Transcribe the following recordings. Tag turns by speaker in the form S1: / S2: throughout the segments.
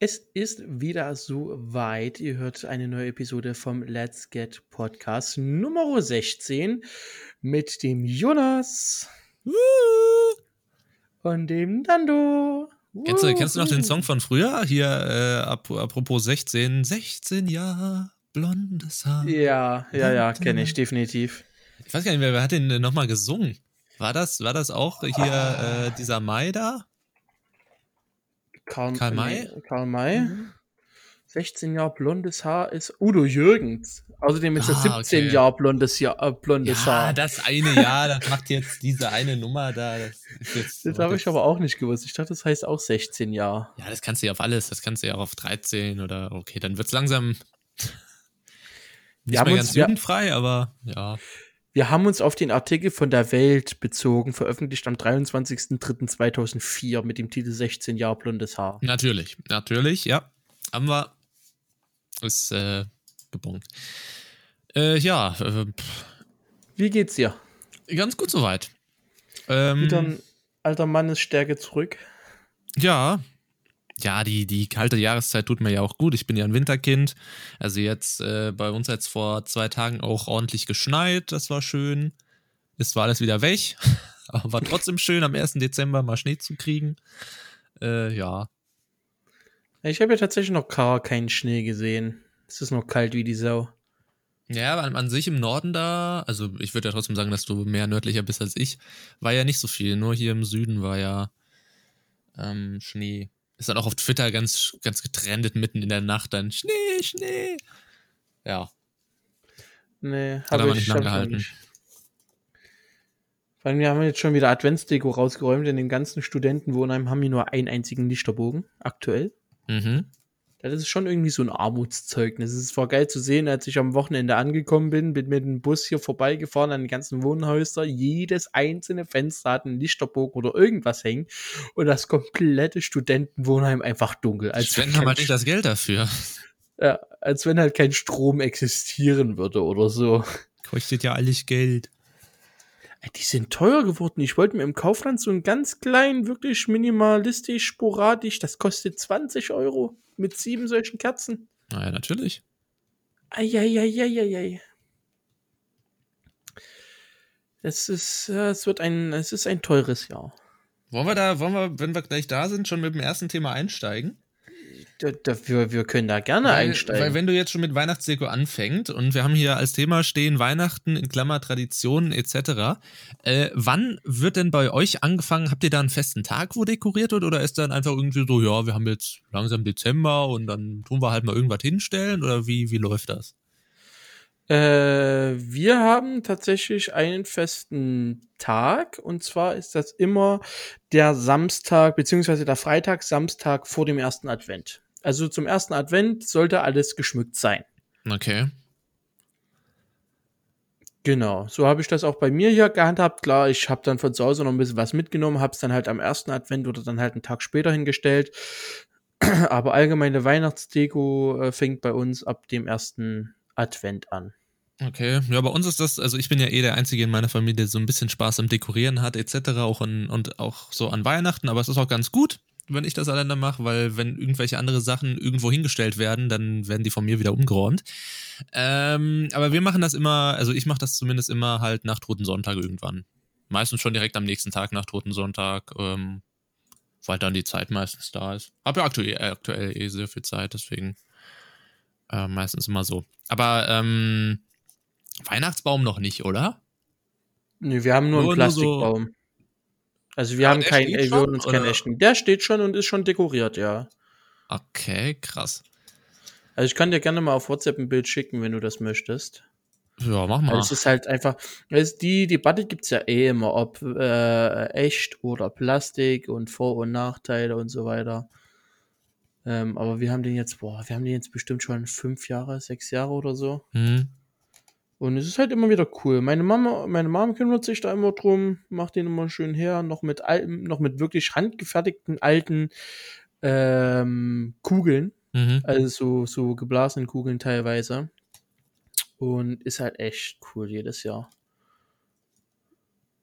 S1: Es ist wieder so weit. Ihr hört eine neue Episode vom Let's Get Podcast Nummer 16 mit dem Jonas und dem Nando.
S2: Kennst du, kennst du noch den Song von früher? Hier, äh, ap apropos 16, 16 Jahre, blondes Haar.
S1: Ja, ja, ja, kenne ich definitiv.
S2: Ich weiß gar nicht mehr, wer hat den nochmal gesungen? War das, war das auch hier äh, dieser Mai da?
S1: Karl,
S2: Karl May?
S1: nee, Karl May. 16 Jahre blondes Haar ist Udo Jürgens. Außerdem ist er
S2: Ah,
S1: 17
S2: okay.
S1: Jahre blondes, Jahr, äh, blondes
S2: Ja,
S1: Haar.
S2: das eine Jahr, das macht jetzt diese eine Nummer da. Das,
S1: Das habe ich aber auch nicht gewusst. Ich dachte, das heißt auch 16 Jahre.
S2: Ja, das kannst du ja auf alles. Das kannst du ja auch auf 13 oder okay, dann wird's langsam nicht
S1: haben
S2: mehr
S1: uns-
S2: ganz
S1: wir-
S2: jugendfrei, aber ja.
S1: Wir haben uns auf den Artikel von der Welt bezogen, veröffentlicht am 23.03.2004 mit dem Titel 16 Jahre blondes Haar.
S2: Natürlich, natürlich, ja. Haben wir. Ist äh, gebongt. Äh, ja, äh,
S1: Wie geht's dir?
S2: ganz gut soweit. Ähm,
S1: Wieder ein alter Mannesstärke zurück.
S2: Ja. Ja, die, die kalte Jahreszeit tut mir ja auch gut. Ich bin ja ein Winterkind. Also jetzt äh, bei uns jetzt vor zwei Tagen auch ordentlich geschneit. Das war schön. Ist zwar alles wieder weg, aber war trotzdem schön, am 1. Dezember mal Schnee zu kriegen. Äh, ja.
S1: Ich habe ja tatsächlich noch gar keinen Schnee gesehen. Es ist noch kalt wie die Sau.
S2: Ja, an, an sich im Norden da, also ich würde ja trotzdem sagen, dass du mehr nördlicher bist als ich, war ja nicht so viel. Nur hier im Süden war ja ähm, Schnee. Ist dann auch auf Twitter ganz, ganz getrendet mitten in der Nacht dann Schnee, Schnee. Ja.
S1: Nee,
S2: Hat
S1: habe
S2: aber
S1: ich
S2: nicht lang
S1: hab ich noch
S2: gehalten.
S1: nicht. Vor allem, wir haben jetzt schon wieder Adventsdeko rausgeräumt. In den ganzen Studentenwohnheimen haben wir nur einen einzigen Lichterbogen, aktuell.
S2: Mhm.
S1: Das ist schon irgendwie so ein Armutszeugnis. Es war geil zu sehen, als ich am Wochenende angekommen bin, bin mit dem Bus hier vorbeigefahren an den ganzen Wohnhäuser. Jedes einzelne Fenster hat einen Lichterbogen oder irgendwas hängen und das komplette Studentenwohnheim einfach dunkel. Als wenn,
S2: Spenden haben halt nicht das Geld dafür.
S1: ja, als wenn halt kein Strom existieren würde oder so.
S2: Kostet ja alles Geld.
S1: Die sind teuer geworden. Ich wollte mir im Kaufland so einen ganz kleinen, wirklich minimalistisch, sporadisch, das kostet 20 Euro mit sieben solchen Kerzen.
S2: Naja, natürlich.
S1: Eieieiei. Es ist, äh, es wird ein, es ist ein teures Jahr.
S2: Wollen wir da, wollen wir, wenn wir gleich da sind, schon mit dem ersten Thema einsteigen?
S1: Da, da, wir, wir können da gerne
S2: Weil,
S1: einsteigen.
S2: weil wenn du jetzt schon mit Weihnachtsdeko anfängst und wir haben hier als Thema stehen Weihnachten in Klammer Traditionen etc. Äh, wann wird denn bei euch angefangen? Habt ihr da einen festen Tag, wo dekoriert wird oder ist dann einfach irgendwie so, ja, wir haben jetzt langsam Dezember und dann tun wir halt mal irgendwas hinstellen oder wie, wie läuft das?
S1: äh, wir haben tatsächlich einen festen Tag und zwar ist das immer der Samstag beziehungsweise der Freitag, Samstag vor dem ersten Advent. Also zum ersten Advent sollte alles geschmückt sein.
S2: Okay.
S1: Genau, so habe ich das auch bei mir hier gehandhabt. Klar, ich habe dann von zu Hause noch ein bisschen was mitgenommen, habe es dann halt am ersten Advent oder dann halt einen Tag später hingestellt. Aber allgemeine Weihnachtsdeko äh, fängt bei uns ab dem ersten Advent an.
S2: Okay, ja, bei uns ist das, also ich bin ja eh der Einzige in meiner Familie, der so ein bisschen Spaß am Dekorieren hat, etc. Auch an, und auch so an Weihnachten, aber es ist auch ganz gut, wenn ich das alleine mache, weil wenn irgendwelche andere Sachen irgendwo hingestellt werden, dann werden die von mir wieder umgeräumt. Ähm, aber wir machen das immer, also ich mache das zumindest immer halt nach Toten Sonntag irgendwann. Meistens schon direkt am nächsten Tag nach Toten Sonntag, ähm, weil dann die Zeit meistens da ist. Hab ja aktuell, äh, aktuell eh sehr viel Zeit, deswegen äh, meistens immer so. Aber ähm, Weihnachtsbaum noch nicht, oder?
S1: Nee, wir haben nur,
S2: Nur-
S1: einen
S2: nur so-
S1: Plastikbaum. Also wir
S2: Ja,
S1: haben keinen, wir holen uns keinen echten. Der steht schon und ist schon dekoriert, ja.
S2: Okay, krass.
S1: Also ich kann dir gerne mal auf WhatsApp ein Bild schicken, wenn du das möchtest.
S2: Ja, mach mal.
S1: es ist halt einfach, es ist die Debatte gibt's ja eh immer, ob äh, echt oder Plastik und Vor- und Nachteile und so weiter. Ähm, aber wir haben den jetzt, boah, wir haben den jetzt bestimmt schon fünf Jahre, sechs Jahre oder so.
S2: Hm.
S1: Und es ist halt immer wieder cool. Meine Mama, meine Mama kümmert sich da immer drum, macht den immer schön her, noch mit alten, noch mit wirklich handgefertigten alten ähm, Kugeln,
S2: Mhm.
S1: also so, so geblasenen Kugeln teilweise. Und ist halt echt cool jedes Jahr.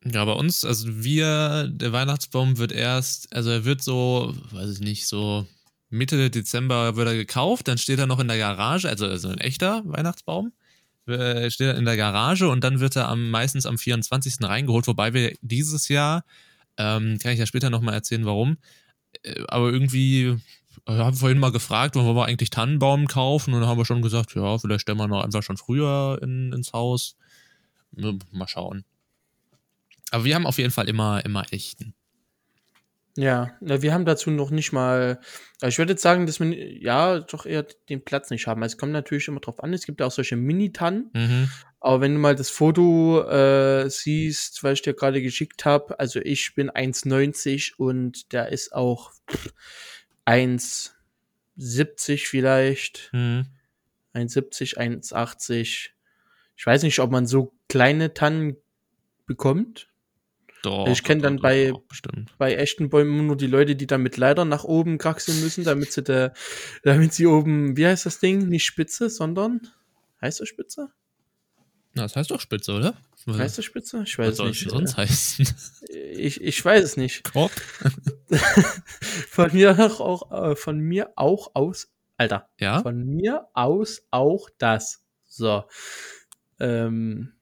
S2: Ja, bei uns, also wir, der Weihnachtsbaum wird erst, also er wird so, weiß ich nicht, so Mitte Dezember wird er gekauft, dann steht er noch in der Garage, also, also ein echter Weihnachtsbaum. Äh, steht er in der Garage und dann wird er am, meistens am 24. reingeholt, wobei wir dieses Jahr, ähm, kann ich ja später nochmal erzählen, warum, äh, aber irgendwie ich habe vorhin mal gefragt, wollen wir eigentlich Tannenbaum kaufen? Und dann haben wir schon gesagt, ja, vielleicht stellen wir noch einfach schon früher in, ins Haus. Mal schauen. Aber wir haben auf jeden Fall immer, immer echten.
S1: Ja, wir haben dazu noch nicht mal, ich würde jetzt sagen, dass wir ja doch eher den Platz nicht haben. Also es kommt natürlich immer drauf an, es gibt ja auch solche Mini-Tannen, mhm. aber wenn du mal das Foto äh, siehst, was ich dir gerade geschickt habe, also ich bin 1,90 und der ist auch 1,70 vielleicht, mhm. 1,70, 1,80. Ich weiß nicht, ob man so kleine Tannen bekommt. Doch, ich kenne dann bei, bei echten Bäumen nur die Leute, die dann mit Leitern nach oben kraxeln müssen, damit sie da, damit sie oben, wie heißt das Ding? Nicht Spitze, sondern heißt das Spitze?
S2: Na, das heißt doch Spitze, oder?
S1: Was heißt das Spitze? Ich weiß
S2: es nicht. Was soll sonst heißen?
S1: Ich, ich weiß es nicht.
S2: Korb?
S1: von mir auch, äh, von mir auch aus, Alter.
S2: Ja?
S1: Von mir aus auch das. So. Ähm,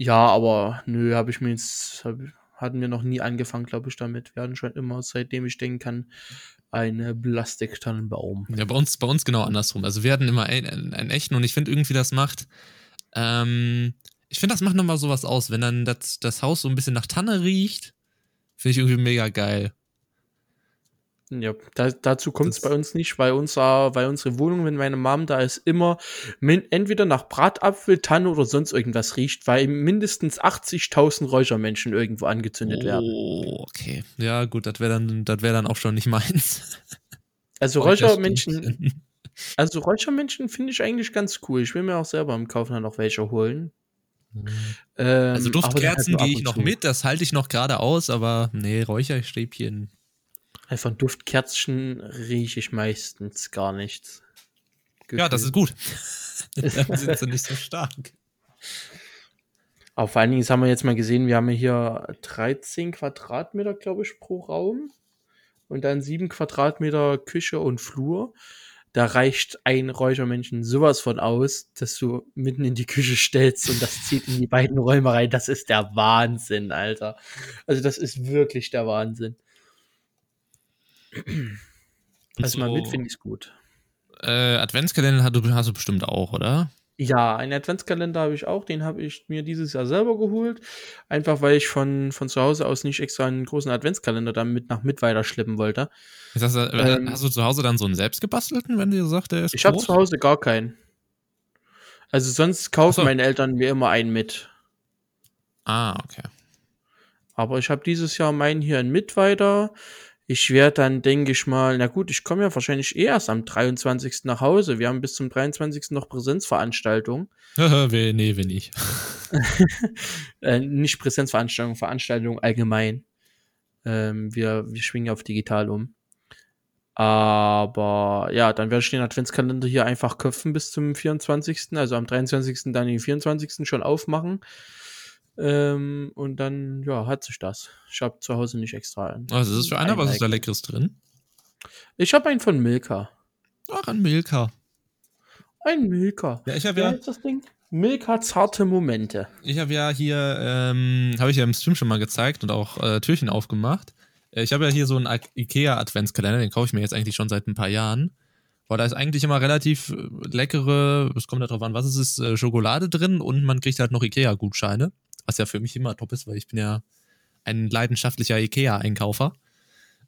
S1: ja, aber nö, habe ich mir jetzt, hab, hatten wir noch nie angefangen, glaube ich, damit. Wir hatten schon immer, seitdem ich denken kann, eine Plastiktannenbaum.
S2: Ja, bei uns, bei uns genau andersrum. Also wir hatten immer einen, einen echten und ich finde irgendwie, das macht, ähm, ich finde, das macht nochmal sowas aus, wenn dann das, das Haus so ein bisschen nach Tanne riecht. Finde ich irgendwie mega geil.
S1: Ja, da, dazu kommt es bei uns nicht, weil, unser, weil unsere Wohnung, wenn meine Mom da ist, immer entweder nach Bratapfel, Tanne oder sonst irgendwas riecht, weil mindestens 80.000 Räuchermenschen irgendwo angezündet
S2: oh,
S1: werden.
S2: Oh, okay. Ja, gut, das wäre dann, das dann auch schon nicht meins.
S1: Also Räuchermenschen, also Räuchermenschen finde ich eigentlich ganz cool. Ich will mir auch selber im Kaufland noch welche holen.
S2: Mhm. Ähm, also Duftkerzen halt gehe ich noch zu. mit, das halte ich noch gerade aus, aber nee, Räucherstäbchen
S1: von Duftkerzen rieche ich meistens gar nichts.
S2: Gefühl. Ja, das ist gut. Dann sind sie nicht so stark.
S1: Aber vor allen Dingen, haben wir jetzt mal gesehen, wir haben hier 13 Quadratmeter, glaube ich, pro Raum. Und dann 7 Quadratmeter Küche und Flur. Da reicht ein Räuchermännchen sowas von aus, dass du mitten in die Küche stellst und das zieht in die beiden Räume rein. Das ist der Wahnsinn, Alter. Also das ist wirklich der Wahnsinn. Also so, mal mit finde ich gut.
S2: Äh, Adventskalender hast du, hast du bestimmt auch, oder?
S1: Ja, einen Adventskalender habe ich auch. Den habe ich mir dieses Jahr selber geholt. Einfach weil ich von, von zu Hause aus nicht extra einen großen Adventskalender damit nach mit weiterschleppen wollte.
S2: Das, äh, ähm, hast du zu Hause dann so einen selbstgebastelten, wenn du sagst, der ist
S1: Ich habe zu Hause gar keinen. Also sonst kaufen so. meine Eltern mir immer einen mit.
S2: Ah, okay.
S1: Aber ich habe dieses Jahr meinen hier in Mitweiter. Ich werde dann, denke ich mal, na gut, ich komme ja wahrscheinlich eh erst am 23. nach Hause. Wir haben bis zum 23. noch Präsenzveranstaltung.
S2: nee, wenn nicht.
S1: äh, nicht Präsenzveranstaltung, Veranstaltung allgemein. Ähm, wir, wir schwingen auf digital um. Aber ja, dann werde ich den Adventskalender hier einfach köpfen bis zum 24. Also am 23. dann den 24. schon aufmachen. Ähm, und dann, ja, hat sich das. Ich habe zu Hause nicht extra einen.
S2: Was ist das für einer? Was ist da Leckeres drin?
S1: Ich habe einen von Milka.
S2: Ach, ein Milka.
S1: Ein Milka.
S2: Ja, ich habe ja.
S1: das Ding? Milka zarte Momente.
S2: Ich habe ja hier, ähm, habe ich ja im Stream schon mal gezeigt und auch äh, Türchen aufgemacht. Äh, ich habe ja hier so einen IKEA Adventskalender, den kaufe ich mir jetzt eigentlich schon seit ein paar Jahren. Weil da ist eigentlich immer relativ äh, leckere, es kommt darauf an, was es ist, äh, Schokolade drin und man kriegt halt noch IKEA-Gutscheine was ja für mich immer top ist, weil ich bin ja ein leidenschaftlicher IKEA-Einkaufer.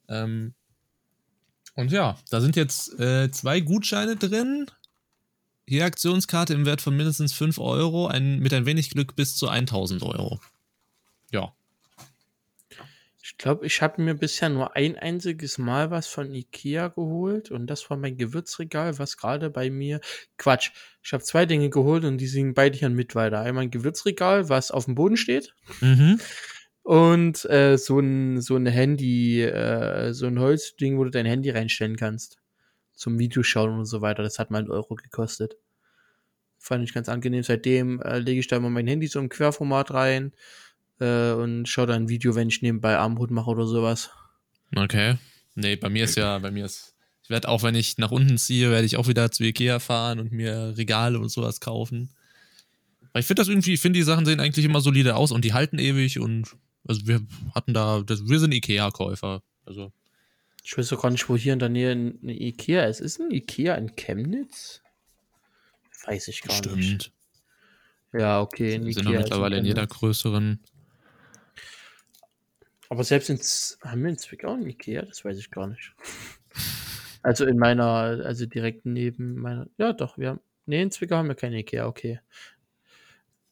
S2: Ähm, und ja, da sind jetzt äh, zwei Gutscheine drin. Hier Aktionskarte im Wert von mindestens 5 Euro, ein, mit ein wenig Glück bis zu 1000 Euro. Ja.
S1: Ich glaube, ich habe mir bisher nur ein einziges Mal was von Ikea geholt und das war mein Gewürzregal, was gerade bei mir. Quatsch. Ich habe zwei Dinge geholt und die sind beide hier mit weiter. Einmal ein Gewürzregal, was auf dem Boden steht.
S2: Mhm.
S1: Und äh, so ein so ein Handy, äh, so ein Holzding, wo du dein Handy reinstellen kannst. Zum Videoschauen und so weiter. Das hat mal einen Euro gekostet. Fand ich ganz angenehm. Seitdem äh, lege ich da immer mein Handy so im Querformat rein äh, und schaue dann ein Video, wenn ich nebenbei Armbrot mache oder sowas.
S2: Okay. Nee, bei mir ist ja, bei mir ist Ich werde auch, wenn ich nach unten ziehe, werde ich auch wieder zu Ikea fahren und mir Regale und sowas kaufen. Weil ich finde das irgendwie, ich finde die Sachen sehen eigentlich immer solide aus und die halten ewig und also wir hatten da, das, wir sind Ikea-Käufer. Also.
S1: Ich weiß auch gar nicht, wo hier in der Nähe ein Ikea ist. Ist ein Ikea in Chemnitz? Weiß ich gar Stimmt. nicht. Ja, okay.
S2: In sind Ikea mittlerweile in jeder größeren.
S1: Aber selbst in, haben wir in Zwickau ein Ikea? Das weiß ich gar nicht. Also in meiner, also direkt neben meiner, ja doch, wir haben, nee, in Zwickau haben wir kein Ikea, okay.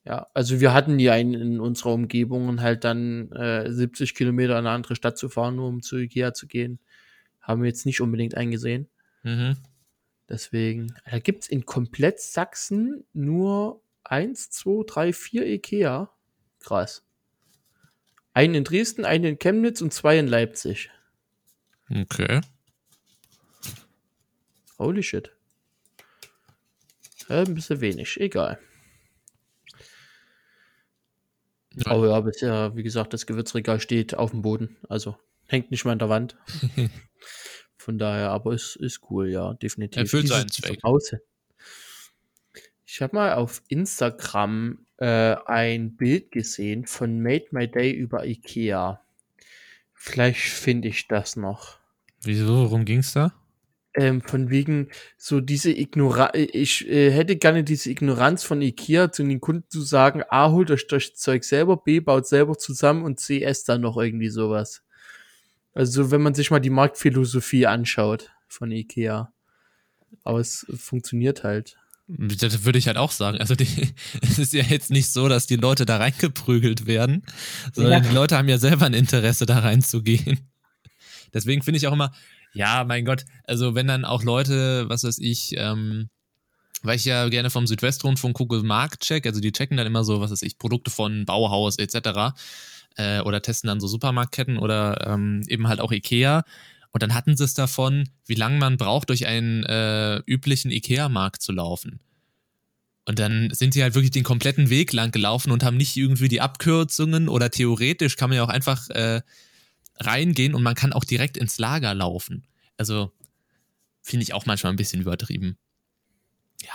S1: Ja, also wir hatten ja in, in unserer Umgebung halt dann äh, 70 Kilometer in eine andere Stadt zu fahren, nur um zu Ikea zu gehen. Haben wir jetzt nicht unbedingt eingesehen. Mhm. Deswegen, da gibt es in komplett Sachsen nur 1, 2, 3, 4 Ikea. Krass. Einen in Dresden, einen in Chemnitz und zwei in Leipzig.
S2: Okay.
S1: Holy shit. Ja, ein bisschen wenig, egal. Ja. Aber ja, bisher, wie gesagt, das Gewürzregal steht auf dem Boden. Also hängt nicht mal an der Wand. Von daher, aber es ist cool, ja, definitiv.
S2: Erfüllt seinen Zweck.
S1: Ich habe mal auf Instagram äh, ein Bild gesehen von Made My Day über Ikea. Vielleicht finde ich das noch.
S2: Wieso? Worum ging es da?
S1: Ähm, von wegen so diese Ignoranz, ich äh, hätte gerne diese Ignoranz von Ikea zu den Kunden zu sagen, A, holt euch das Zeug selber, B, baut selber zusammen und C, esst dann noch irgendwie sowas. Also wenn man sich mal die Marktphilosophie anschaut von Ikea. Aber es funktioniert halt.
S2: Das würde ich halt auch sagen. Also die, es ist ja jetzt nicht so, dass die Leute da reingeprügelt werden, sondern ja. die Leute haben ja selber ein Interesse da reinzugehen. Deswegen finde ich auch immer, ja, mein Gott, also wenn dann auch Leute, was weiß ich, ähm, weil ich ja gerne vom Südwestrundfunk gucke, Marktcheck, also die checken dann immer so, was weiß ich, Produkte von Bauhaus etc. Äh, oder testen dann so Supermarktketten oder ähm, eben halt auch Ikea. Und dann hatten sie es davon, wie lange man braucht, durch einen äh, üblichen Ikea-Markt zu laufen. Und dann sind sie halt wirklich den kompletten Weg lang gelaufen und haben nicht irgendwie die Abkürzungen oder theoretisch kann man ja auch einfach äh, reingehen und man kann auch direkt ins Lager laufen. Also finde ich auch manchmal ein bisschen übertrieben. Ja.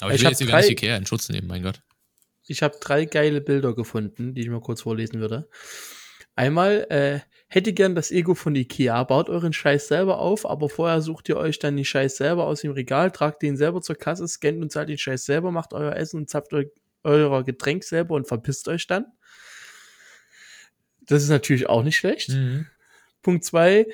S2: Aber ich, ich will jetzt hier gar nicht Ikea in Schutz nehmen, mein Gott.
S1: Ich habe drei geile Bilder gefunden, die ich mal kurz vorlesen würde. Einmal, äh, hätte gern das Ego von Ikea, baut euren Scheiß selber auf, aber vorher sucht ihr euch dann den Scheiß selber aus dem Regal, tragt den selber zur Kasse, scannt und zahlt den Scheiß selber, macht euer Essen und zapft eu euer Getränk selber und verpisst euch dann. Das ist natürlich auch nicht schlecht. Mhm. Punkt zwei.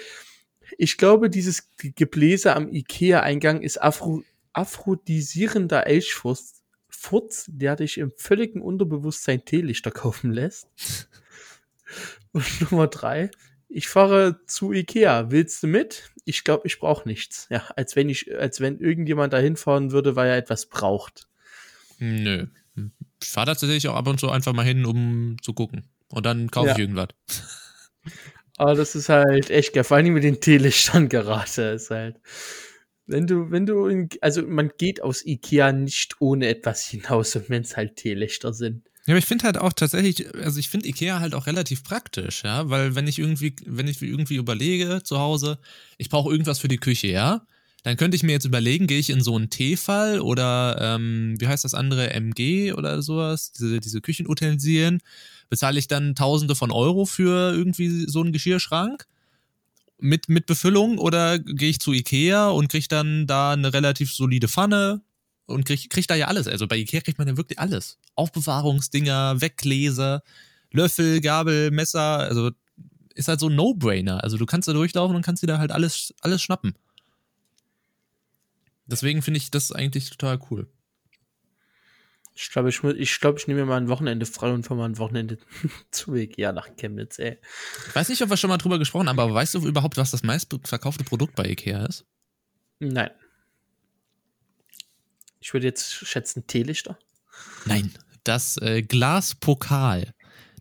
S1: Ich glaube, dieses Gebläse am Ikea-Eingang ist Afro aphrodisierender Elchfurz, Furz, der dich im völligen Unterbewusstsein Teelichter kaufen lässt. Und Nummer drei. Ich fahre zu Ikea. Willst du mit? Ich glaube, ich brauche nichts. Ja, als wenn ich, als wenn irgendjemand da hinfahren würde, weil er etwas braucht.
S2: Nö. Ich fahre tatsächlich auch ab und zu einfach mal hin, um zu gucken. Und dann kaufe ja. ich irgendwas.
S1: Aber das ist halt echt geil. Vor allem mit den Teelichtern gerade. Ist halt. Wenn du, wenn du, in, also man geht aus Ikea nicht ohne etwas hinaus und wenn es halt Teelichter sind.
S2: Ja, aber ich finde halt auch tatsächlich, also ich finde Ikea halt auch relativ praktisch, ja, weil wenn ich irgendwie, wenn ich irgendwie überlege zu Hause, ich brauche irgendwas für die Küche, ja, dann könnte ich mir jetzt überlegen, gehe ich in so einen T-Fall oder ähm, wie heißt das andere, MG oder sowas, diese, diese Küchenutensilien, bezahle ich dann Tausende von Euro für irgendwie so einen Geschirrschrank mit, mit Befüllung oder gehe ich zu Ikea und kriege dann da eine relativ solide Pfanne und kriege krieg da ja alles. Also bei Ikea kriegt man ja wirklich alles. Aufbewahrungsdinger, Weggläser, Löffel, Gabel, Messer, also ist halt so ein No-Brainer. Also du kannst da durchlaufen und kannst dir da halt alles, alles schnappen. Deswegen finde ich das eigentlich total cool.
S1: Ich glaube, ich, ich, glaub, ich nehme mir mal ein Wochenende frei und fahre mal ein Wochenende zu Weg. Ja, nach Chemnitz, ey.
S2: Ich weiß nicht, ob wir schon mal drüber gesprochen haben, aber weißt du überhaupt, was das meistverkaufte Produkt bei Ikea ist?
S1: Nein. Ich würde jetzt schätzen Teelichter.
S2: Nein, das äh, Glaspokal.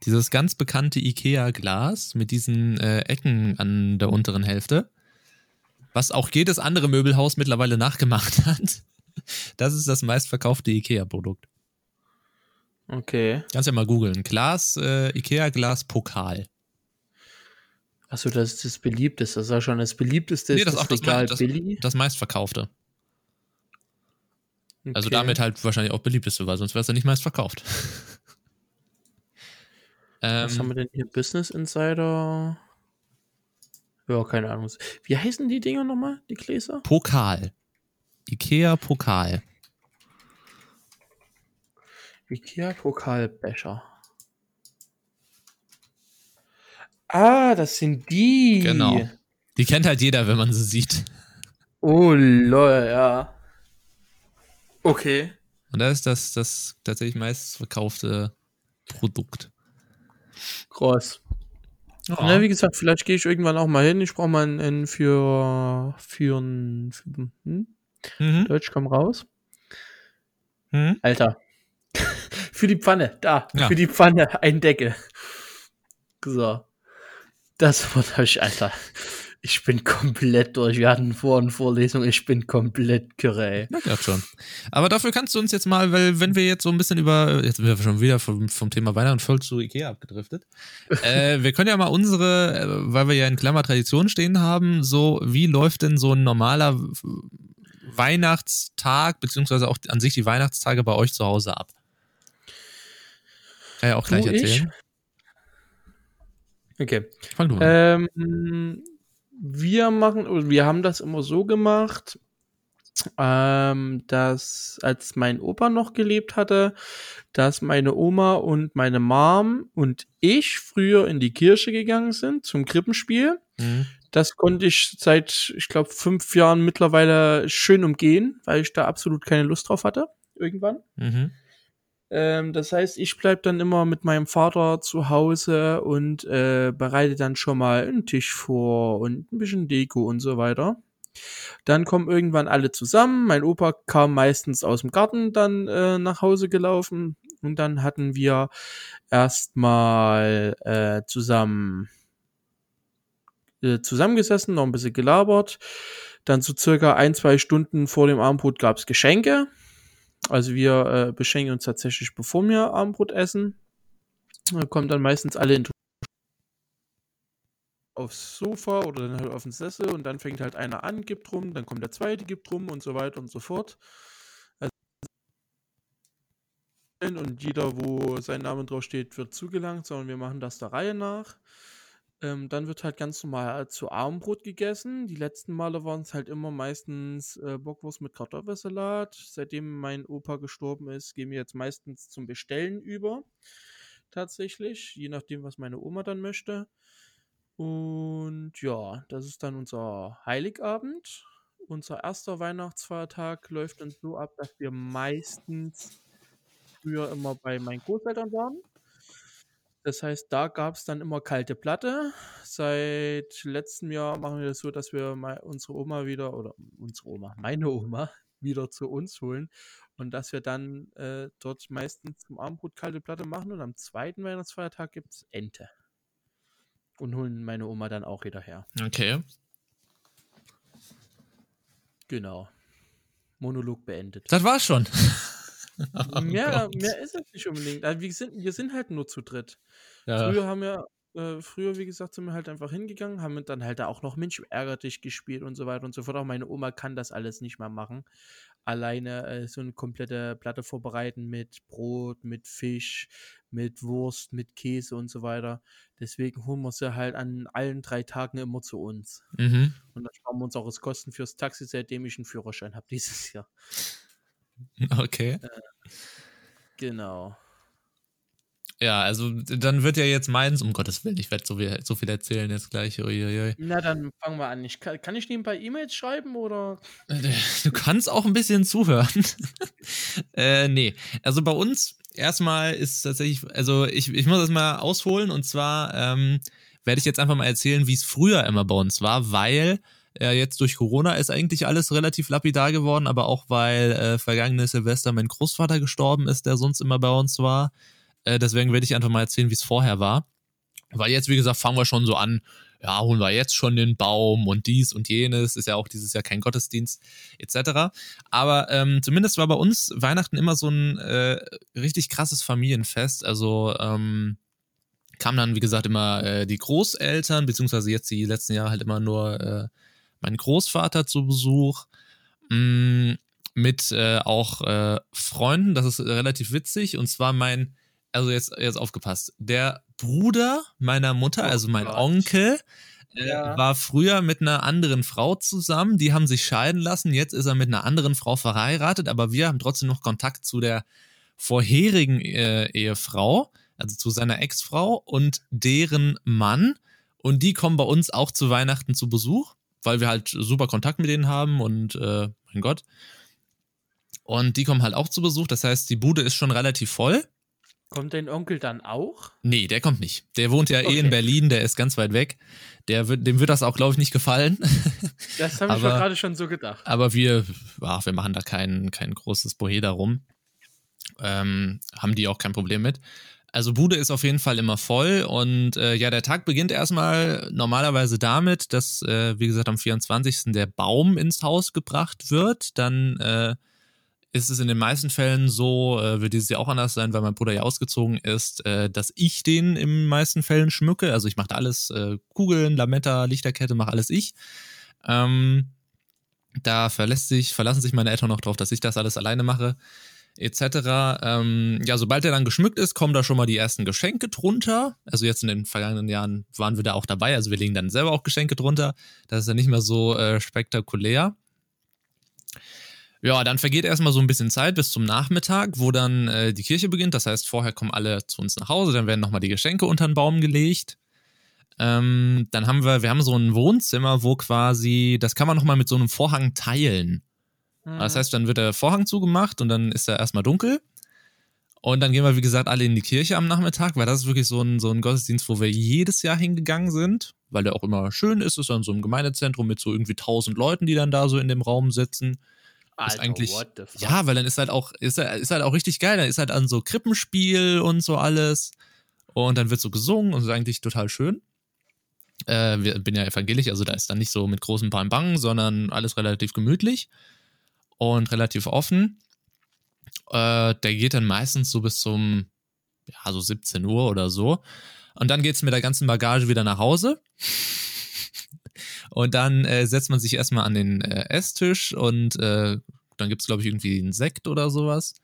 S2: Dieses ganz bekannte Ikea-Glas mit diesen äh, Ecken an der unteren Hälfte, was auch jedes andere Möbelhaus mittlerweile nachgemacht hat. Das ist das meistverkaufte Ikea-Produkt.
S1: Okay.
S2: Kannst ja mal googeln. Glas, äh, Ikea Glas Pokal.
S1: Achso, das ist das beliebteste. Das ist ja schon das beliebteste.
S2: Nee, das ist auch das,
S1: Regal
S2: das,
S1: Billy.
S2: das meistverkaufte. Also
S1: Okay.
S2: damit halt wahrscheinlich auch beliebteste, weil sonst wäre es ja nicht meist verkauft.
S1: Was haben
S2: ähm,
S1: wir denn hier? Business Insider. Ja, keine Ahnung. Wie heißen die Dinger nochmal, die Gläser?
S2: Pokal. Ikea Pokal.
S1: Ikea Pokalbecher. Ah, das sind die.
S2: Genau. Die kennt halt jeder, wenn man sie sieht.
S1: Oh, lol, ja. Okay.
S2: Und da ist das das tatsächlich meistverkaufte Produkt.
S1: Krass. Na, wie gesagt, vielleicht gehe ich irgendwann auch mal hin. Ich brauche mal einen, einen für, für ein, für, hm?
S2: Mhm.
S1: Deutsch, komm raus.
S2: Mhm.
S1: Alter. für die Pfanne, da.
S2: Ja.
S1: Für die Pfanne, ein Deckel. So. Das wird euch, Alter. Ich bin komplett durch. Wir hatten vor und Vorlesung. Ich bin komplett kirre.
S2: Ja, glaub schon. Aber dafür kannst du uns jetzt mal, weil wenn wir jetzt so ein bisschen über, jetzt sind wir schon wieder vom, vom Thema Weihnachten voll zu Ikea abgedriftet. äh, wir können ja mal unsere, äh, weil wir ja in Klammer Tradition stehen haben, so wie läuft denn so ein normaler Weihnachtstag, beziehungsweise auch an sich die Weihnachtstage bei euch zu Hause ab? Kann ja auch gleich
S1: Du, ich?
S2: erzählen.
S1: Okay.
S2: Fang du an.
S1: Ähm, wir machen, wir haben das immer so gemacht, ähm, dass als mein Opa noch gelebt hatte, dass meine Oma und meine Mom und ich früher in die Kirche gegangen sind zum Krippenspiel.
S2: Mhm.
S1: Das konnte ich seit, ich glaube, fünf Jahren mittlerweile schön umgehen, weil ich da absolut keine Lust drauf hatte. Irgendwann.
S2: Mhm.
S1: Ähm, das heißt, ich bleib dann immer mit meinem Vater zu Hause und äh, bereite dann schon mal einen Tisch vor und ein bisschen Deko und so weiter. Dann kommen irgendwann alle zusammen. Mein Opa kam meistens aus dem Garten dann äh, nach Hause gelaufen und dann hatten wir erstmal äh, zusammen äh, zusammengesessen, noch ein bisschen gelabert. Dann so circa ein, zwei Stunden vor dem Abendbrot gab's Geschenke. Also wir äh, beschenken uns tatsächlich, bevor wir Abendbrot essen. Da kommen dann meistens alle in aufs Sofa oder dann halt auf den Sessel und dann fängt halt einer an, gibt rum, dann kommt der zweite, gibt rum und so weiter und so fort. Also und jeder, wo sein Name drauf steht, wird zugelangt, sondern wir machen das der Reihe nach. Ähm, dann wird halt ganz normal zu Abendbrot gegessen. Die letzten Male waren es halt immer meistens äh, Bockwurst mit Kartoffelsalat. Seitdem mein Opa gestorben ist, gehen wir jetzt meistens zum Bestellen über. Tatsächlich, je nachdem, was meine Oma dann möchte. Und ja, das ist dann unser Heiligabend. Unser erster Weihnachtsfeiertag läuft dann so ab, dass wir meistens früher immer bei meinen Großeltern waren. Das heißt, da gab es dann immer kalte Platte. Seit letztem Jahr machen wir das so, dass wir mal unsere Oma wieder, oder unsere Oma, meine Oma, wieder zu uns holen. Und dass wir dann äh, dort meistens zum Abendbrot kalte Platte machen. Und am zweiten Weihnachtsfeiertag gibt es Ente. Und holen meine Oma dann auch wieder her.
S2: Okay.
S1: Genau. Monolog beendet.
S2: Das war's schon. Oh
S1: mehr,
S2: Gott.
S1: mehr ist es nicht unbedingt. Also wir, sind, wir sind halt nur zu dritt.
S2: Ja.
S1: Früher haben wir, äh, früher, wie gesagt, sind wir halt einfach hingegangen, haben dann halt auch noch Mensch ärger dich gespielt und so weiter und so fort. Auch meine Oma kann das alles nicht mehr machen. Alleine äh, so eine komplette Platte vorbereiten mit Brot, mit Fisch, mit Wurst, mit Käse und so weiter. Deswegen holen wir sie halt an allen drei Tagen immer zu uns.
S2: Mhm.
S1: Und dann sparen wir uns auch das Kosten fürs Taxi, seitdem ich einen Führerschein habe dieses Jahr.
S2: Okay.
S1: Genau.
S2: Ja, also dann wird ja jetzt meins, um Gottes Willen, ich werde so viel, so viel erzählen jetzt gleich. Uiuiui.
S1: Na, dann fangen wir an. Ich kann, kann ich nebenbei E-Mails schreiben oder?
S2: Du kannst auch ein bisschen zuhören. äh, nee, also bei uns erstmal ist tatsächlich, also ich, ich muss das mal ausholen und zwar ähm, werde ich jetzt einfach mal erzählen, wie es früher immer bei uns war, weil äh, jetzt durch Corona ist eigentlich alles relativ lapidar geworden, aber auch weil äh, vergangenes Silvester mein Großvater gestorben ist, der sonst immer bei uns war. Äh, deswegen werde ich einfach mal erzählen, wie es vorher war. Weil jetzt, wie gesagt, fangen wir schon so an, ja, holen wir jetzt schon den Baum und dies und jenes, ist ja auch dieses Jahr kein Gottesdienst, etc. Aber ähm, zumindest war bei uns Weihnachten immer so ein äh, richtig krasses Familienfest. Also ähm, kamen dann, wie gesagt, immer äh, die Großeltern, beziehungsweise jetzt die letzten Jahre halt immer nur äh, mein Großvater zu Besuch. Mh, mm, mit äh, auch äh, Freunden, das ist relativ witzig. Und zwar mein, also jetzt, jetzt aufgepasst, der Bruder meiner Mutter, oh also mein Gott. Onkel, äh, ja. war früher mit einer anderen Frau zusammen. Die haben sich scheiden lassen. Jetzt ist er mit einer anderen Frau verheiratet, aber wir haben trotzdem noch Kontakt zu der vorherigen äh, Ehefrau, also zu seiner Ex-Frau und deren Mann. Und die kommen bei uns auch zu Weihnachten zu Besuch, weil wir halt super Kontakt mit denen haben und äh, mein Gott. Und die kommen halt auch zu Besuch. Das heißt, die Bude ist schon relativ voll.
S1: Kommt dein Onkel dann auch?
S2: Nee, der kommt nicht. Der wohnt ja okay. eh in Berlin, der ist ganz weit weg. Der wird, dem wird das auch, glaube ich, nicht gefallen.
S1: Das habe ich aber, gerade schon so gedacht.
S2: Aber wir, ach, wir machen da kein, kein großes Bohe darum. Ähm, haben die auch kein Problem mit. Also Bude ist auf jeden Fall immer voll und äh, ja, der Tag beginnt erstmal normalerweise damit, dass, äh, wie gesagt, am 24. der Baum ins Haus gebracht wird. Dann äh, ist es in den meisten Fällen so, äh, wird dieses Jahr auch anders sein, weil mein Bruder ja ausgezogen ist, äh, dass ich den in meisten Fällen schmücke. Also ich mache alles, äh, Kugeln, Lametta, Lichterkette, mache alles ich. Ähm, da verlässt sich, verlassen sich meine Eltern noch drauf, dass ich das alles alleine mache, etc. Ähm, ja, sobald er dann geschmückt ist, kommen da schon mal die ersten Geschenke drunter. Also jetzt in den vergangenen Jahren waren wir da auch dabei, also wir legen dann selber auch Geschenke drunter. Das ist ja nicht mehr so äh, spektakulär. Ja, dann vergeht erstmal so ein bisschen Zeit bis zum Nachmittag, wo dann äh, die Kirche beginnt. Das heißt, vorher kommen alle zu uns nach Hause, dann werden nochmal die Geschenke unter den Baum gelegt. Ähm, dann haben wir, wir haben so ein Wohnzimmer, wo quasi, das kann man nochmal mit so einem Vorhang teilen. Mhm. Das heißt, dann wird der Vorhang zugemacht und dann ist er erstmal dunkel. Und dann gehen wir, wie gesagt, alle in die Kirche am Nachmittag, weil das ist wirklich so ein, so ein Gottesdienst, wo wir jedes Jahr hingegangen sind, weil der auch immer schön ist. Es ist dann so ein Gemeindezentrum mit so irgendwie tausend Leuten, die dann da so in dem Raum sitzen. Alter, ist eigentlich, ja, weil dann ist halt auch, ist, ist halt auch richtig geil. Dann ist halt an so Krippenspiel und so alles. Und dann wird so gesungen und ist eigentlich total schön. Äh, wir bin ja evangelisch, also da ist dann nicht so mit großem Bang Bang, sondern alles relativ gemütlich und relativ offen. Äh, der geht dann meistens so bis zum, ja, so 17 Uhr oder so. Und dann geht es mit der ganzen Bagage wieder nach Hause. Und dann äh, setzt man sich erstmal an den äh, Esstisch und äh, dann gibt es, glaube ich, irgendwie einen Sekt oder sowas.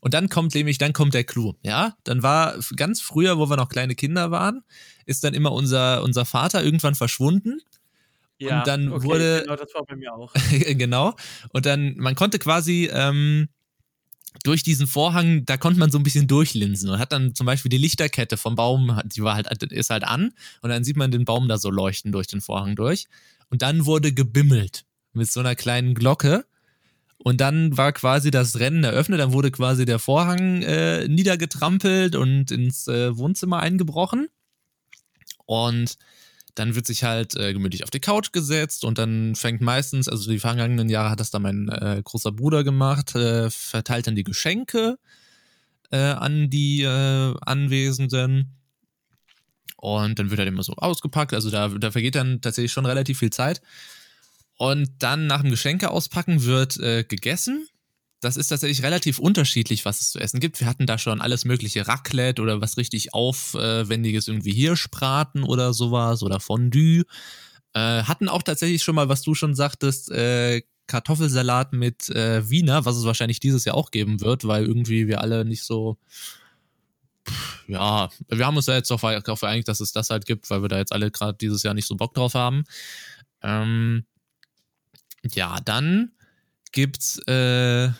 S2: Und dann kommt nämlich, dann kommt der Clou, ja? Dann war ganz früher, wo wir noch kleine Kinder waren, ist dann immer unser, unser Vater irgendwann verschwunden. Ja, und dann okay, wurde.
S1: Genau, das war bei mir auch.
S2: genau. Und dann, man konnte quasi ähm, durch diesen Vorhang, da konnte man so ein bisschen durchlinsen und hat dann zum Beispiel die Lichterkette vom Baum, die war halt, ist halt an und dann sieht man den Baum da so leuchten durch den Vorhang durch. Und dann wurde gebimmelt mit so einer kleinen Glocke. Und dann war quasi das Rennen eröffnet, dann wurde quasi der Vorhang äh, niedergetrampelt und ins äh, Wohnzimmer eingebrochen. Und dann wird sich halt äh, gemütlich auf die Couch gesetzt und dann fängt meistens, also die vergangenen Jahre hat das dann mein äh, großer Bruder gemacht, äh, verteilt dann die Geschenke äh, an die äh, Anwesenden. Und dann wird halt immer so ausgepackt. Also da, da vergeht dann tatsächlich schon relativ viel Zeit. Und dann nach dem Geschenke auspacken wird äh, gegessen das ist tatsächlich relativ unterschiedlich, was es zu essen gibt. Wir hatten da schon alles mögliche Raclette oder was richtig aufwendiges, irgendwie Hirschbraten oder sowas oder Fondue. Äh, hatten auch tatsächlich schon mal, was du schon sagtest, äh, Kartoffelsalat mit äh, Wiener, was es wahrscheinlich dieses Jahr auch geben wird, weil irgendwie wir alle nicht so. ja, wir haben uns ja jetzt darauf geeinigt, dass es das halt gibt, weil wir da jetzt alle gerade dieses Jahr nicht so Bock drauf haben. Ähm, ja, dann gibt's äh,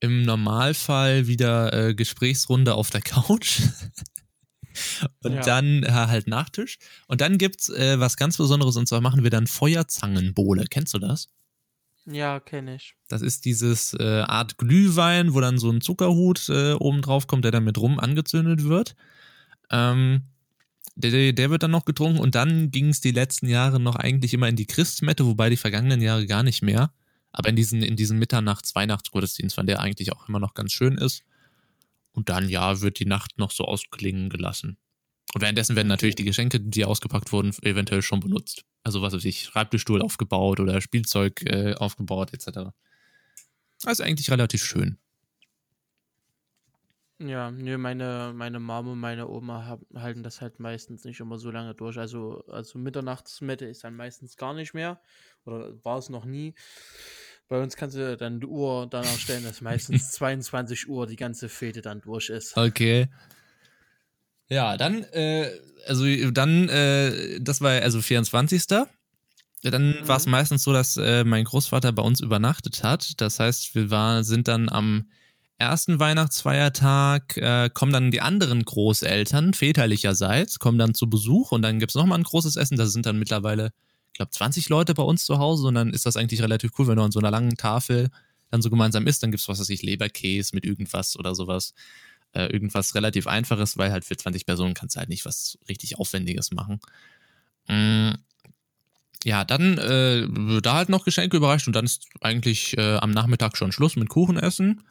S2: im Normalfall wieder äh, Gesprächsrunde auf der Couch. und ja. dann äh, halt Nachtisch. Und dann gibt's äh, was ganz Besonderes und zwar machen wir dann Feuerzangenbowle. Kennst du das?
S1: Ja, kenne ich.
S2: Das ist dieses äh, Art Glühwein, wo dann so ein Zuckerhut äh, oben drauf kommt, der dann mit rum angezündet wird. Ähm, der, der wird dann noch getrunken und dann ging es die letzten Jahre noch eigentlich immer in die Christmette, wobei die vergangenen Jahre gar nicht mehr. Aber in diesen, in diesen Mitternachts-, Weihnachtsgottesdienst, von der eigentlich auch immer noch ganz schön ist. Und dann, ja, wird die Nacht noch so ausklingen gelassen. Und währenddessen werden natürlich die Geschenke, die ausgepackt wurden, eventuell schon benutzt. Also was weiß ich, Schreibtischstuhl aufgebaut oder Spielzeug äh, aufgebaut etc. Also eigentlich relativ schön.
S1: Ja, nö, meine, meine Mama und meine Oma haben, halten das halt meistens nicht immer so lange durch. Also, also Mitternachtsmette ist dann meistens gar nicht mehr. Oder war es noch nie. Bei uns kannst du dann die Uhr danach stellen, dass meistens 22 Uhr die ganze Fete dann durch ist.
S2: Okay. Ja, dann, äh, also dann, äh, das war also 24. Dann mhm. war es meistens so, dass äh, mein Großvater bei uns übernachtet hat. Das heißt, wir war, sind dann am ersten Weihnachtsfeiertag, äh, kommen dann die anderen Großeltern väterlicherseits, kommen dann zu Besuch und dann gibt es nochmal ein großes Essen. Da sind dann mittlerweile, ich glaube, 20 Leute bei uns zu Hause und dann ist das eigentlich relativ cool, wenn du an so einer langen Tafel dann so gemeinsam isst. Dann gibt es, was weiß ich, Leberkäse mit irgendwas oder sowas äh, irgendwas relativ Einfaches, weil halt für 20 Personen kannst du halt nicht was richtig Aufwendiges machen. Mm, ja, dann äh, da halt noch Geschenke überreicht und dann ist eigentlich äh, am Nachmittag schon Schluss mit Kuchen essen.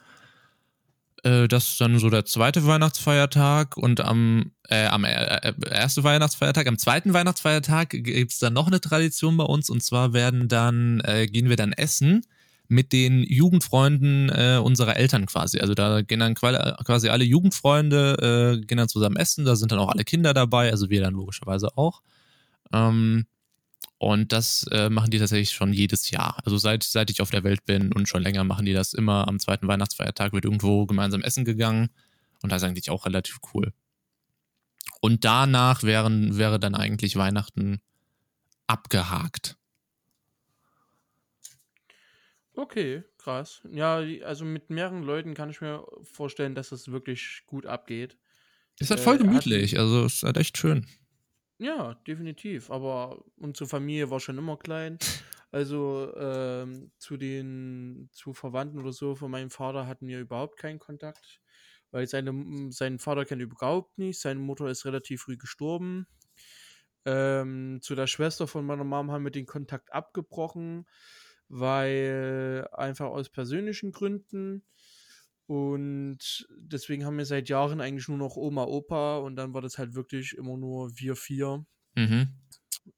S2: Äh, das ist dann so der zweite Weihnachtsfeiertag und am, äh, am äh, äh ersten Weihnachtsfeiertag, am zweiten Weihnachtsfeiertag gibt es dann noch eine Tradition bei uns und zwar werden dann, äh, gehen wir dann essen mit den Jugendfreunden äh, unserer Eltern quasi. Also da gehen dann quasi alle Jugendfreunde, äh, gehen dann zusammen essen, da sind dann auch alle Kinder dabei, also wir dann logischerweise auch. Ähm, und das äh, machen die tatsächlich schon jedes Jahr. Also seit, seit ich auf der Welt bin und schon länger machen die das immer am zweiten Weihnachtsfeiertag, wird irgendwo gemeinsam essen gegangen. Und das ist eigentlich auch relativ cool. Und danach wären, wäre dann eigentlich Weihnachten abgehakt.
S1: Okay, krass. Ja, also mit mehreren Leuten kann ich mir vorstellen, dass es wirklich gut abgeht.
S2: Ist halt voll äh, gemütlich, hat, also ist halt echt schön.
S1: Ja, definitiv. Aber unsere Familie war schon immer klein. Also ähm, zu den zu Verwandten oder so von meinem Vater hatten wir überhaupt keinen Kontakt, weil seine, seinen Vater kennt überhaupt nicht. Seine Mutter ist relativ früh gestorben. Ähm, zu der Schwester von meiner Mom haben wir den Kontakt abgebrochen weil einfach aus persönlichen Gründen. Und deswegen haben wir seit Jahren eigentlich nur noch Oma, Opa und dann war das halt wirklich immer nur wir vier. Mhm.